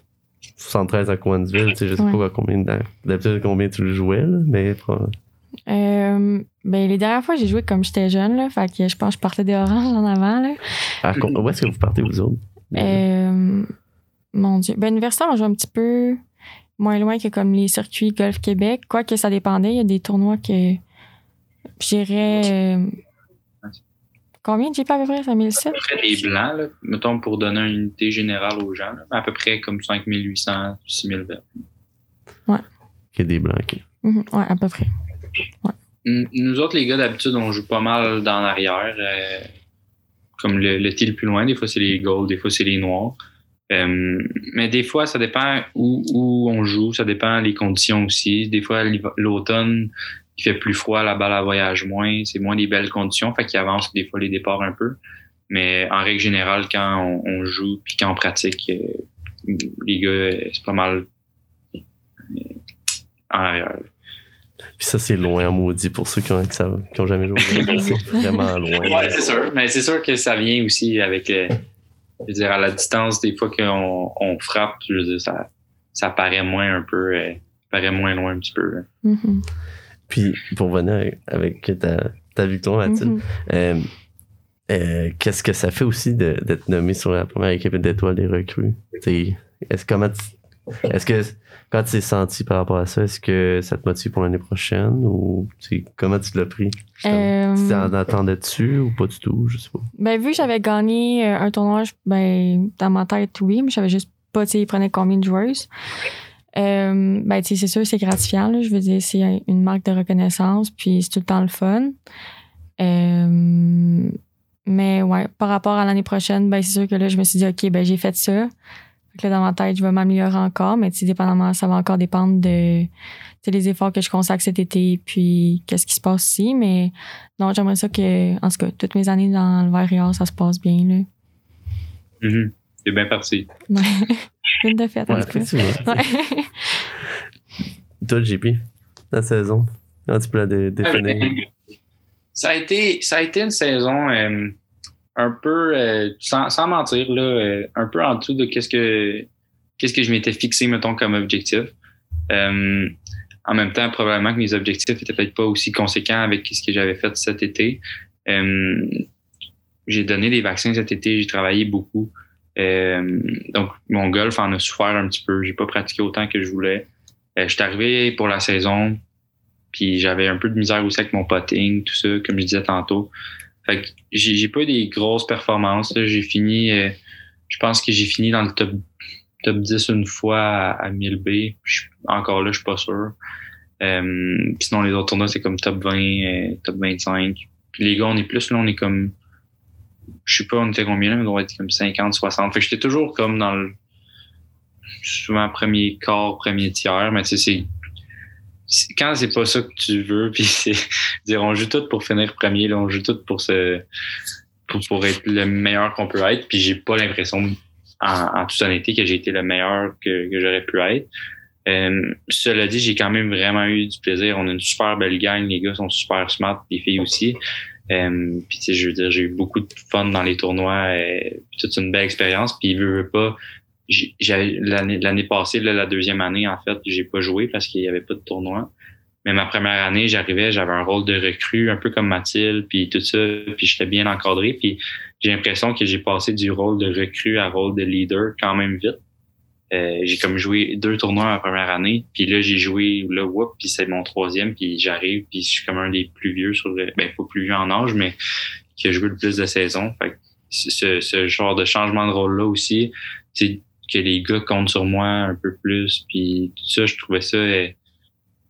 73 à Coinsville, tu sais, je sais Ouais. pas à combien de- d'habitude combien tu le jouais, là, mais Euh, ben, les dernières fois, j'ai joué comme j'étais jeune, là, fait que je pense que je partais des oranges en avant, là. où est-ce que vous partez, vous autres? Euh, mon Dieu. Ben, universitaire, on joue un petit peu moins loin que comme les circuits Golf Québec. Quoique ça dépendait, il y a des tournois que j'irais. euh, combien de GP à peu près? 5007? À peu près des blancs, là, mettons, pour donner une unité générale aux gens, là, à peu près comme 5800, 6000 verts. Qui est des blancs, ok. Mhm, ouais, à peu près. N- Nous autres, les gars, d'habitude, on joue pas mal dans l'arrière. euh, comme le, le le plus loin, des fois c'est les golds, des fois c'est les noirs. Euh, mais des fois, ça dépend où, où on joue, ça dépend des conditions aussi. Des fois, l'automne, il fait plus froid, la balle elle voyage moins, c'est moins des belles conditions, fait qu'il avance des fois les départs un peu. Mais en règle générale, quand on, on joue puis quand on pratique, euh, les gars, euh, c'est pas mal euh, en arrière. Puis ça, c'est loin, maudit, pour ceux qui ont, qui savent- qui ont jamais joué. c'est vraiment loin. Ouais, c'est sûr. Mais c'est sûr que ça vient aussi avec, euh, je veux dire, à la distance, des fois qu'on on frappe, je veux dire, ça, ça paraît moins un peu, euh, paraît moins loin un petit peu. hein. Mhm. Puis, pour venir avec ta, ta victoire, Mathilde. Euh, Qu'est-ce que ça fait aussi de- d'être nommé sur la première équipe d'étoiles des recrues? Est-ce comment tu- est-ce que quand tu t'es senti par rapport à ça, est-ce que ça te motive pour l'année prochaine ou comment tu l'as pris? justement? Euh, Tu t'en attendais dessus ou pas du tout? Je sais pas. Ben, vu que j'avais gagné euh, un tournoi, ben, dans ma tête, oui, mais je savais juste pas, tu sais, ils prenaient combien de joueuses. Euh, ben, tu sais, c'est sûr, c'est gratifiant, là. Je veux dire, c'est une marque de reconnaissance, puis c'est tout le temps le fun. Euh, mais ouais, par rapport à l'année prochaine, ben, c'est sûr que là, je me suis dit, OK, ben, j'ai fait ça. Fait que là, dans ma tête, je vais m'améliorer encore, mais tu dépendamment, ça va encore dépendre de, les efforts que je consacre cet été, puis qu'est-ce qui se passe ici. Mais non, j'aimerais ça que, en tout cas, toutes mes années dans le verre ça se passe bien, là. Mhm. C'est bien parti. Une de fête, en Ouais, tout cas. Ouais. Toi, JP, la saison, comment tu peux la dé- définir? Ça a été, ça a été une saison euh, un peu, euh, sans, mentir, là, euh, un peu en dessous de qu'est-ce que, que je m'étais fixé, mettons, comme objectif. Euh, en même temps, probablement que mes objectifs étaient peut-être pas aussi conséquents avec ce que j'avais fait cet été. J'ai donné des vaccins cet été, j'ai travaillé beaucoup. Donc, mon golf en a souffert un petit peu. J'ai pas pratiqué autant que je voulais. Je suis arrivé pour la saison, puis j'avais un peu de misère aussi avec mon putting, tout ça, comme je disais tantôt. Fait que j'ai pas eu des grosses performances. J'ai fini, euh, je pense que j'ai fini dans le top, top 10 une fois à, à 1000B. Je suis- encore là, je suis pas sûr. Euh, puis sinon, les autres tournois, c'est comme top 20, euh, top 25. Puis les gars, on est plus là, on est comme, je sais pas, on était combien là, mais on doit être comme 50, 60. Fait que j'étais toujours comme dans le, souvent premier quart, premier tiers, mais tu sais, quand c'est pas ça que tu veux, puis c'est, dire, on joue tout pour finir premier, là, on joue tout pour se, pour, pour être le meilleur qu'on peut être, puis j'ai pas l'impression, en, en toute honnêteté, que j'ai été le meilleur que, que j'aurais pu être. Euh, cela dit, j'ai quand même vraiment eu du plaisir. On a une super belle gang, les gars sont super smart, les filles aussi. Euh, puis tu sais, je veux dire, j'ai eu beaucoup de fun dans les tournois, euh, toute une belle expérience. Puis il veut, veut pas. L'année passée, là, la deuxième année, en fait, j'ai pas joué parce qu'il y avait pas de tournoi. Mais ma première année, j'arrivais, j'avais un rôle de recrue, un peu comme Mathilde, puis tout ça, puis j'étais bien encadré. Puis j'ai l'impression que j'ai passé du rôle de recrue à rôle de leader quand même vite. Euh, j'ai comme joué deux tournois ma première année, puis là j'ai joué là, whoop, puis c'est mon troisième, puis j'arrive, puis je suis comme un des plus vieux sur le, ben pas plus vieux en âge, mais qui a joué le plus de saisons. Fait que ce, ce genre de changement de rôle là aussi, sais, que les gars comptent sur moi un peu plus, puis tout ça, je trouvais ça, euh,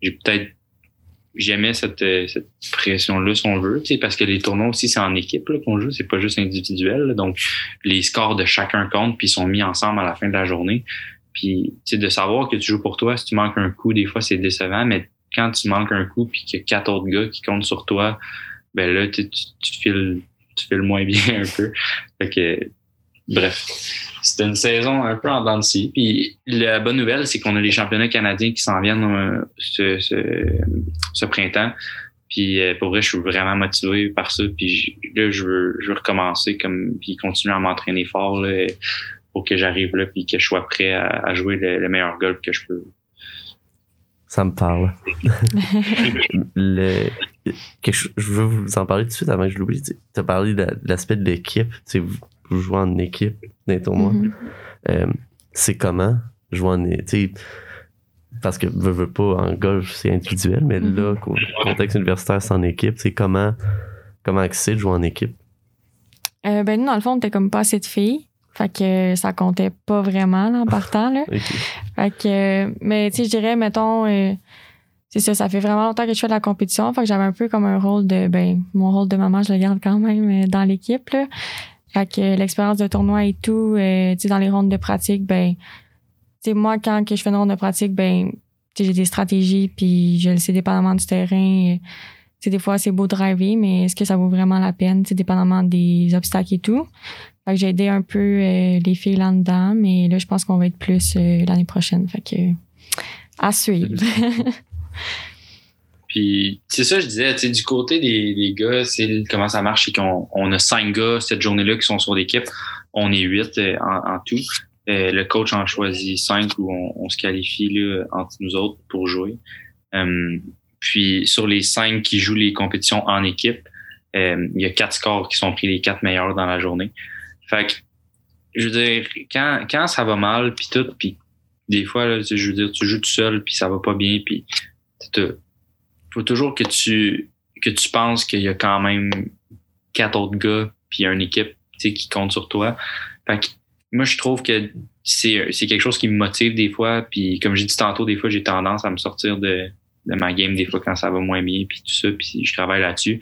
j'ai peut-être j'aimais cette, euh, cette pression-là, si on veut, parce que les tournois aussi, c'est en équipe qu'on joue, c'est pas juste individuel. là. donc, les scores de chacun comptent, puis ils sont mis ensemble à la fin de la journée. Puis, de savoir que tu joues pour toi, si tu manques un coup, des fois, c'est décevant, mais quand tu manques un coup, puis qu'il y a quatre autres gars qui comptent sur toi, ben là, tu, tu, tu files, tu files moins bien un peu. Fait que, bref, c'était une saison un peu en dents de scie. Puis la bonne nouvelle, c'est qu'on a les championnats canadiens qui s'en viennent euh, ce, ce, ce printemps. Puis euh, pour vrai, je suis vraiment motivé par ça. Puis là, je veux, je veux recommencer comme puis continuer à m'entraîner fort là, pour que j'arrive là puis que je sois prêt à, à jouer le, le meilleur golf que je peux. Ça me parle. le, je veux vous en parler tout de suite avant que je l'oublie. Tu as parlé de, de l'aspect de l'équipe. Tu sais, jouez en équipe dans les tournois. Mhm. Euh, c'est comment jouer en é- tu sais, Parce que veux, veux pas, en golf, c'est individuel, mais Mhm. là, au contexte universitaire, c'est en équipe. C'est comment, comment c'est de jouer en équipe? Euh, ben, nous, dans le fond, on était comme pas assez de filles. Fait que ça comptait pas vraiment là, en partant. Là. Ok. Fait que, euh, mais tu sais, je dirais, mettons, euh, c'est ça, ça fait vraiment longtemps que je fais de la compétition. Fait que j'avais un peu comme un rôle de, ben, mon rôle de maman, je le garde quand même dans l'équipe, que euh, l'expérience de tournoi et tout, euh, tu sais, dans les rondes de pratique, ben, tu sais, moi, quand que je fais une ronde de pratique, ben, tu sais, j'ai des stratégies, puis je le sais dépendamment du terrain. euh, Tu sais, des fois, c'est beau driver, mais est-ce que ça vaut vraiment la peine, tu sais, dépendamment des obstacles et tout? Fait que j'ai aidé un peu euh, les filles là-dedans, mais là, je pense qu'on va être plus euh, l'année prochaine. Fait que, à suivre. Puis c'est ça, je disais, du côté des, gars, c'est comment ça marche, c'est qu'on on a cinq gars cette journée-là qui sont sur l'équipe. On est huit euh, en, tout. Euh, le coach en choisit cinq où on, se qualifie là, entre nous autres pour jouer. Euh, puis sur les cinq qui jouent les compétitions en équipe, il y a quatre scores qui sont pris les quatre meilleurs dans la journée. Fait que, je veux dire, quand, quand ça va mal, puis tout, puis des fois, je veux dire, tu joues tout seul, puis ça va pas bien, puis faut toujours que tu que tu penses qu'il y a quand même quatre autres gars, puis une équipe qui compte sur toi. Fait que, moi, je trouve que c'est quelque chose qui me motive des fois, puis comme j'ai dit tantôt, des fois, j'ai tendance à me sortir de, de ma game des fois quand ça va moins bien, puis tout ça, puis je travaille là-dessus.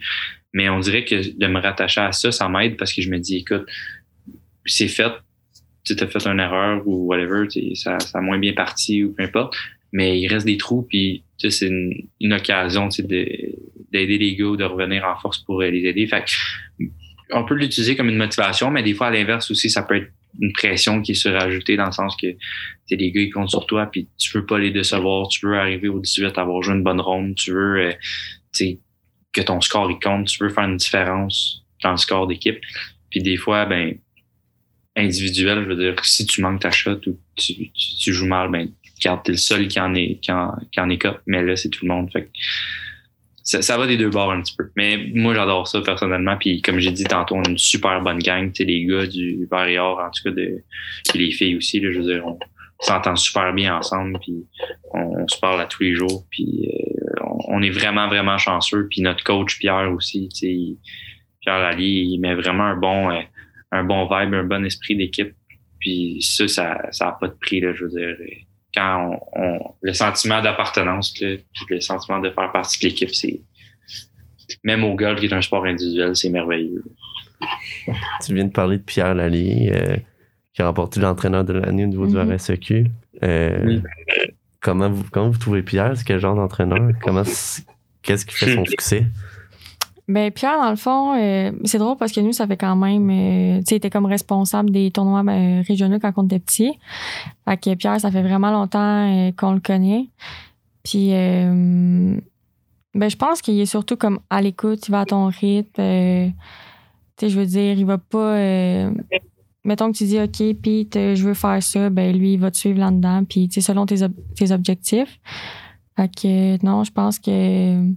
Mais on dirait que de me rattacher à ça, ça m'aide parce que je me dis, écoute, c'est fait, tu as fait une erreur ou whatever, ça, ça a moins bien parti ou peu importe, mais il reste des trous, puis c'est une, une, occasion d'aider les gars de revenir en force pour les aider. Fait on peut l'utiliser comme une motivation, mais des fois, à l'inverse aussi, ça peut être une pression qui est surajoutée dans le sens que les gars, ils comptent sur toi, puis tu veux pas les décevoir, tu veux arriver au 18, avoir joué une bonne ronde, tu veux euh, que ton score il compte, tu veux faire une différence dans le score d'équipe. Puis des fois, ben individuel, je veux dire, si tu manques ta shot ou tu, tu, joues mal, ben regarde, t'es le seul qui en est qui en, qui en écope, mais là, c'est tout le monde. Fait ça, ça, va des deux bords un petit peu. Mais moi, j'adore ça personnellement. Puis comme j'ai dit tantôt, on a une super bonne gang. Tu sais, les gars du Barrière, en tout cas, de, les filles aussi, là, je veux dire, on s'entend super bien ensemble. Puis on, se parle à tous les jours. Puis euh, on, est vraiment, vraiment chanceux. Puis notre coach, Pierre aussi, tu sais, Pierre Lally, il met vraiment un bon, euh, un bon vibe, un bon esprit d'équipe. Puis ça, ça n'a pas de prix, là, je veux dire quand on, le sentiment d'appartenance, puis le sentiment de faire partie de l'équipe, c'est même au golf qui est un sport individuel, c'est merveilleux. Tu viens de parler de Pierre Lallier, euh, qui a remporté l'entraîneur de l'année au niveau du mm-hmm. RSEQ. Euh, comment, vous, comment vous trouvez Pierre? C'est quel genre d'entraîneur? Comment qu'est-ce qui fait son succès? Ben Pierre, dans le fond, euh, c'est drôle parce que nous, ça fait quand même, euh, tu sais, était comme responsable des tournois ben, régionaux quand on était petit. Fait que Pierre, ça fait vraiment longtemps euh, qu'on le connaît. Puis, ben je pense qu'il est surtout comme à l'écoute, il va à ton rythme. tu sais, je veux dire, il va pas. mettons que tu dis, OK, Pete, je veux faire ça, ben lui, il va te suivre là-dedans, puis, tu sais, selon tes, tes objectifs. Fait que, non, je pense que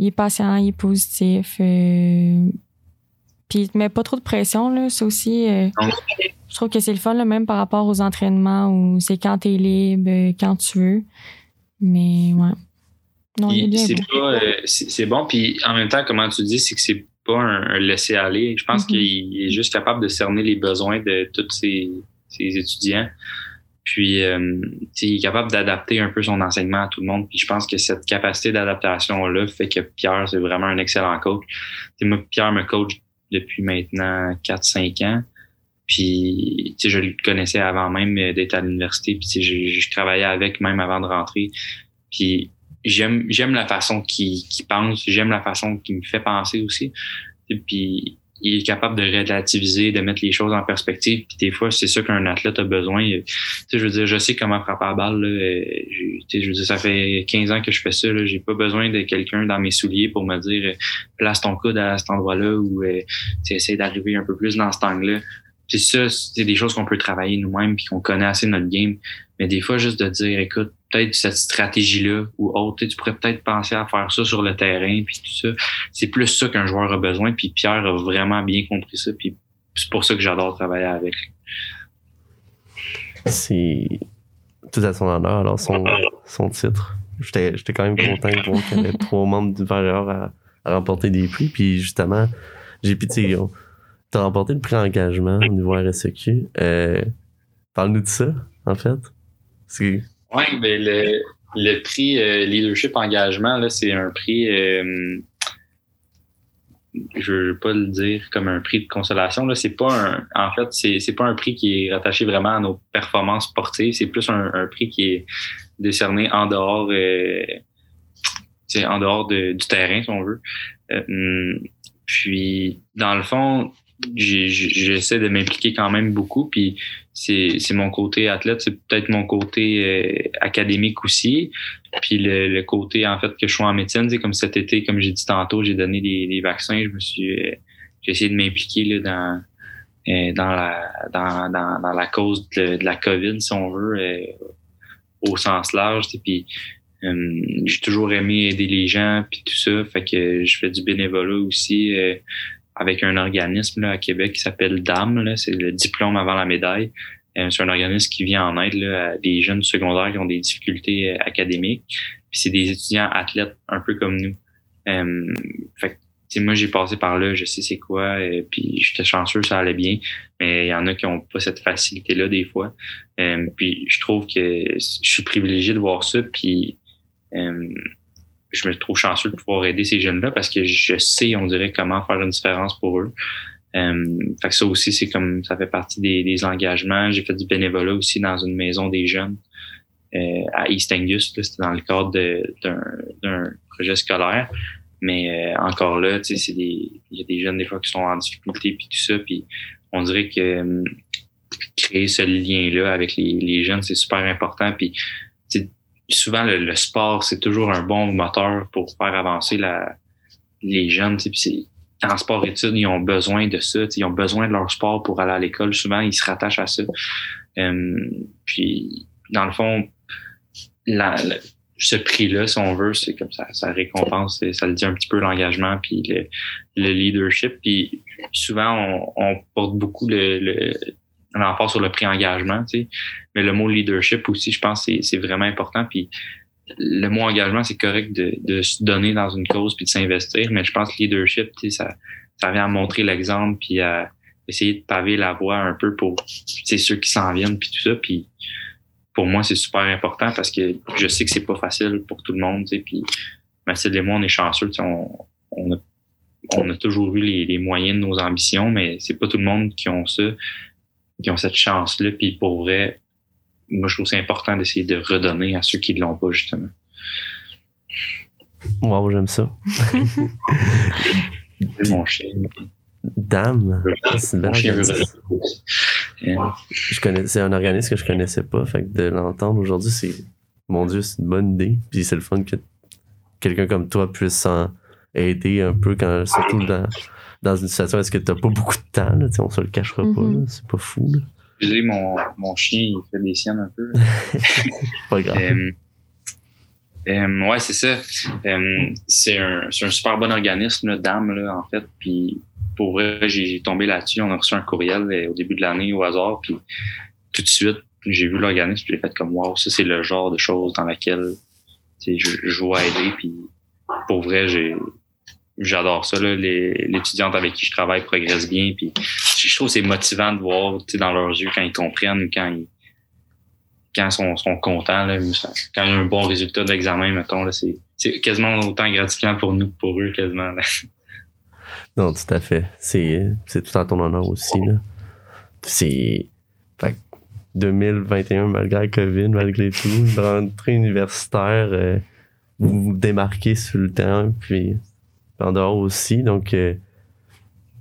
il est patient, il est positif. Euh, puis il te met pas trop de pression, là. C'est aussi. Euh, je trouve que c'est le fun, là, même par rapport aux entraînements où c'est quand tu es libre, euh, quand tu veux. Mais ouais. Non, il, est. C'est bon. Puis en même temps, comment tu dis, c'est que c'est pas un, laisser-aller. Je pense mm-hmm. qu'il est juste capable de cerner les besoins de tous ses étudiants. Puis, euh, il est capable d'adapter un peu son enseignement à tout le monde. Puis, je pense que cette capacité d'adaptation-là fait que Pierre, c'est vraiment un excellent coach. Moi, Pierre me coach depuis maintenant 4-5 ans. Puis, je le connaissais avant même d'être à l'université. Puis, je, je travaillais avec même avant de rentrer. Puis, j'aime j'aime la façon qu'il pense. J'aime la façon qu'il me fait penser aussi. Puis, il est capable de relativiser, de mettre les choses en perspective. Puis des fois, c'est ça qu'un athlète a besoin. Tu sais, je veux dire, je sais comment frapper la balle. Là. Euh, je veux dire, ça fait 15 ans que je fais ça. J'ai pas besoin de quelqu'un dans mes souliers pour me dire euh, place ton coude à cet endroit-là ou euh, essaie d'arriver un peu plus dans cet angle-là. C'est ça, c'est des choses qu'on peut travailler nous-mêmes puis qu'on connaît assez notre game. Mais des fois, juste de dire, écoute, peut-être cette stratégie-là ou autre, tu pourrais peut-être penser à faire ça sur le terrain puis tout ça. C'est plus ça qu'un joueur a besoin. Puis Pierre a vraiment bien compris ça. Puis c'est pour ça que j'adore travailler avec C'est tout à son honneur, alors son, son titre. J'étais, quand même content qu'il y avait trois membres du Barrière à, à, remporter des prix. Puis justement, j'ai pitié. T'as remporté le prix engagement au niveau RSEQ. Euh, Parle-nous de ça, en fait. Oui, ben le, le prix euh, Leadership Engagement, c'est un prix, euh, je veux pas le dire comme un prix de consolation. Là, c'est pas un, en fait, c'est, pas un prix qui est rattaché vraiment à nos performances sportives. C'est plus un, prix qui est décerné en dehors, euh, en dehors du terrain, si on veut. Puis, dans le fond, j'essaie de m'impliquer quand même beaucoup. Puis c'est mon côté athlète, c'est peut-être mon côté euh, académique aussi. Puis le, côté en fait que je suis en médecine, c'est comme cet été, comme j'ai dit tantôt, j'ai donné des, vaccins. Je me suis euh, j'ai essayé de m'impliquer dans euh, dans la dans, dans, la cause de, la COVID, si on veut, au sens large. Puis Euh, j'ai toujours aimé aider les gens puis tout ça. Fait que je fais du bénévolat aussi euh, avec un organisme là, à Québec qui s'appelle DAM. C'est le diplôme avant la médaille. Euh, c'est un organisme qui vient en aide là, à des jeunes secondaires qui ont des difficultés académiques. Puis c'est des étudiants athlètes un peu comme nous. fait que, moi, j'ai passé par là, je sais c'est quoi, et puis j'étais chanceux, ça allait bien. Mais il y en a qui ont pas cette facilité-là des fois. puis je trouve que je suis privilégié de voir ça. Puis euh, je me trouve chanceux de pouvoir aider ces jeunes-là parce que je sais, on dirait, comment faire une différence pour eux. Euh, fait que ça aussi, c'est comme ça fait partie des, des engagements. J'ai fait du bénévolat aussi dans une maison des jeunes euh, à East Angus. C'était dans le cadre d'un projet scolaire. Mais euh, encore là, tu sais. Il y a des jeunes des fois qui sont en difficulté puis tout ça. Puis on dirait que euh, créer ce lien-là avec les, les jeunes, c'est super important. Puis souvent le, sport, c'est toujours un bon moteur pour faire avancer les jeunes. Puis en sport-études, ils ont besoin de ça. Ils ont besoin de leur sport pour aller à l'école. Souvent, ils se rattachent à ça. Euh, puis, dans le fond, ce prix-là, si on veut, c'est comme ça, ça récompense, ça le dit un petit peu l'engagement puis le, le, leadership. Puis souvent, on, on porte beaucoup le, le, l'emphase sur le prix engagement, tu sais. Mais le mot leadership aussi, je pense, c'est vraiment important. Puis le mot engagement, c'est correct de, de, se donner dans une cause puis de s'investir, mais je pense que leadership, tu sais, ça, ça vient à montrer l'exemple puis à essayer de paver la voie un peu pour ceux qui s'en viennent puis tout ça. Puis pour moi, c'est super important parce que je sais que c'est pas facile pour tout le monde, tu sais. Puis Mathilde et moi, on est chanceux, on, on, a, on a toujours eu les, les moyens de nos ambitions, mais c'est pas tout le monde qui ont ça qui ont cette chance-là. Puis pour vrai, moi, je trouve c'est important d'essayer de redonner à ceux qui ne l'ont pas, justement. Wow, j'aime ça. mon chien. Dame, c'est une Je connais, c'est un organisme que je connaissais pas, fait que de l'entendre aujourd'hui, c'est, mon Dieu, c'est une bonne idée. Puis c'est le fun que quelqu'un comme toi puisse s'en aider un peu quand, surtout dans, dans une situation est-ce que t'as pas beaucoup de temps, là, on se le cachera pas, mm-hmm. c'est pas fou. Là. mon, mon chien, il fait des siennes un peu. pas grave. Euh, euh, ouais, c'est ça. Euh, c'est un, un, super bon organisme, d'âme, là, en fait. Puis pour vrai, j'ai tombé là-dessus. On a reçu un courriel au début de l'année au hasard. Puis tout de suite, j'ai vu l'organisme. J'ai fait comme wow, ça c'est le genre de choses dans laquelle je, je vais aider. Puis pour vrai, j'ai j'adore ça. L'étudiante avec qui je travaille progresse bien. Puis je trouve que c'est motivant de voir dans leurs yeux quand ils comprennent quand ils quand sont, sont contents. Là, quand il y a un bon résultat d'examen, mettons, c'est quasiment autant gratifiant pour nous que pour eux, quasiment. Non, tout à fait. C'est tout à ton honneur aussi. C'est. 2021, malgré la COVID, malgré tout, rentrée universitaire, euh, vous vous démarquez sur le terrain, puis en dehors aussi. Donc, euh,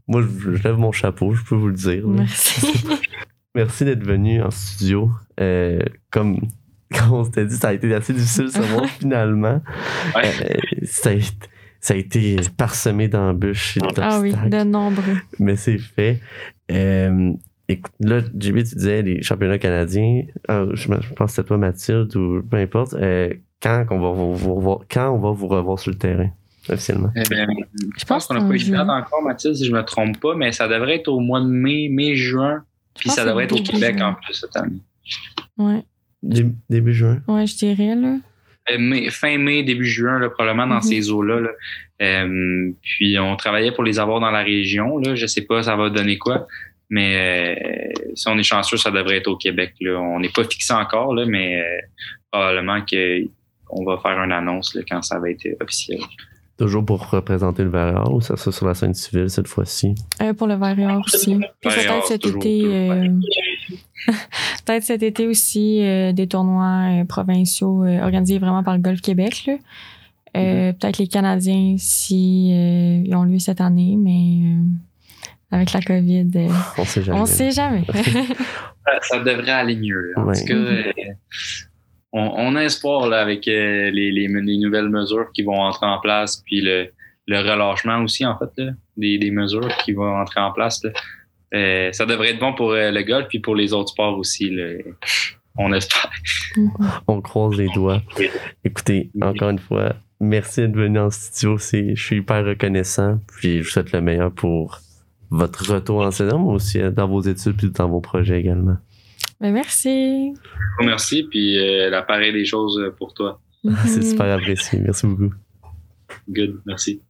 moi, je, lève mon chapeau, je peux vous le dire. Merci. Merci d'être venu en studio. Euh, comme, comme on s'était dit, ça a été assez difficile ce mois finalement. Ouais. Euh, ça, a été, ça, a été parsemé d'embûches et Ah oui, de nombreux. Mais c'est fait. Euh, écoute, là, JB, tu disais les championnats canadiens. je, pense que c'était toi, Mathilde, ou peu importe. quand, on va vous revoir, quand on va vous revoir sur le terrain? Officiellement? Eh je pense qu'on n'a pas eu de date encore, Mathilde, si je ne me trompe pas, mais ça devrait être au mois de mai, mai-juin. Puis ça devrait être au Québec en plus cette année. Ouais. début juin? Ouais, je dirais, là. Euh, fin mai, début juin, là, probablement dans mhm. ces eaux-là. Euh, puis on travaillait pour les avoir dans la région. Là. Je sais pas ça va donner quoi. Mais euh, si on est chanceux, ça devrait être au Québec. Là. On n'est pas fixé encore, là, mais probablement qu'on va faire une annonce là, quand ça va être officiel. Toujours pour représenter le Varior ou ça sera sur la scène civile cette fois-ci? Euh, pour le Varior aussi. peut-être cet été. Euh, peut-être cet été aussi euh, des tournois provinciaux organisés vraiment par le Golf Québec. Là. Mm-hmm. Peut-être les Canadiens si ils ont lieu cette année, mais avec la COVID, on sait jamais. On sait jamais. ça, devrait aller mieux. En tout cas, on, a espoir là, avec euh, les, les, nouvelles mesures qui vont entrer en place, puis le, le relâchement aussi, en fait, là, des, des mesures qui vont entrer en place. Euh, ça devrait être bon pour euh, le golf puis pour les autres sports aussi. Là. on espère. On croise les doigts. Écoutez, encore une fois, merci d'être venu en studio. Je suis hyper reconnaissant. Puis je vous souhaite le meilleur pour votre retour en saison, mais aussi dans vos études puis dans vos projets également. Ben, merci. Merci, puis euh, l'appareil des choses pour toi. C'est super apprécié. Merci beaucoup. Good, merci.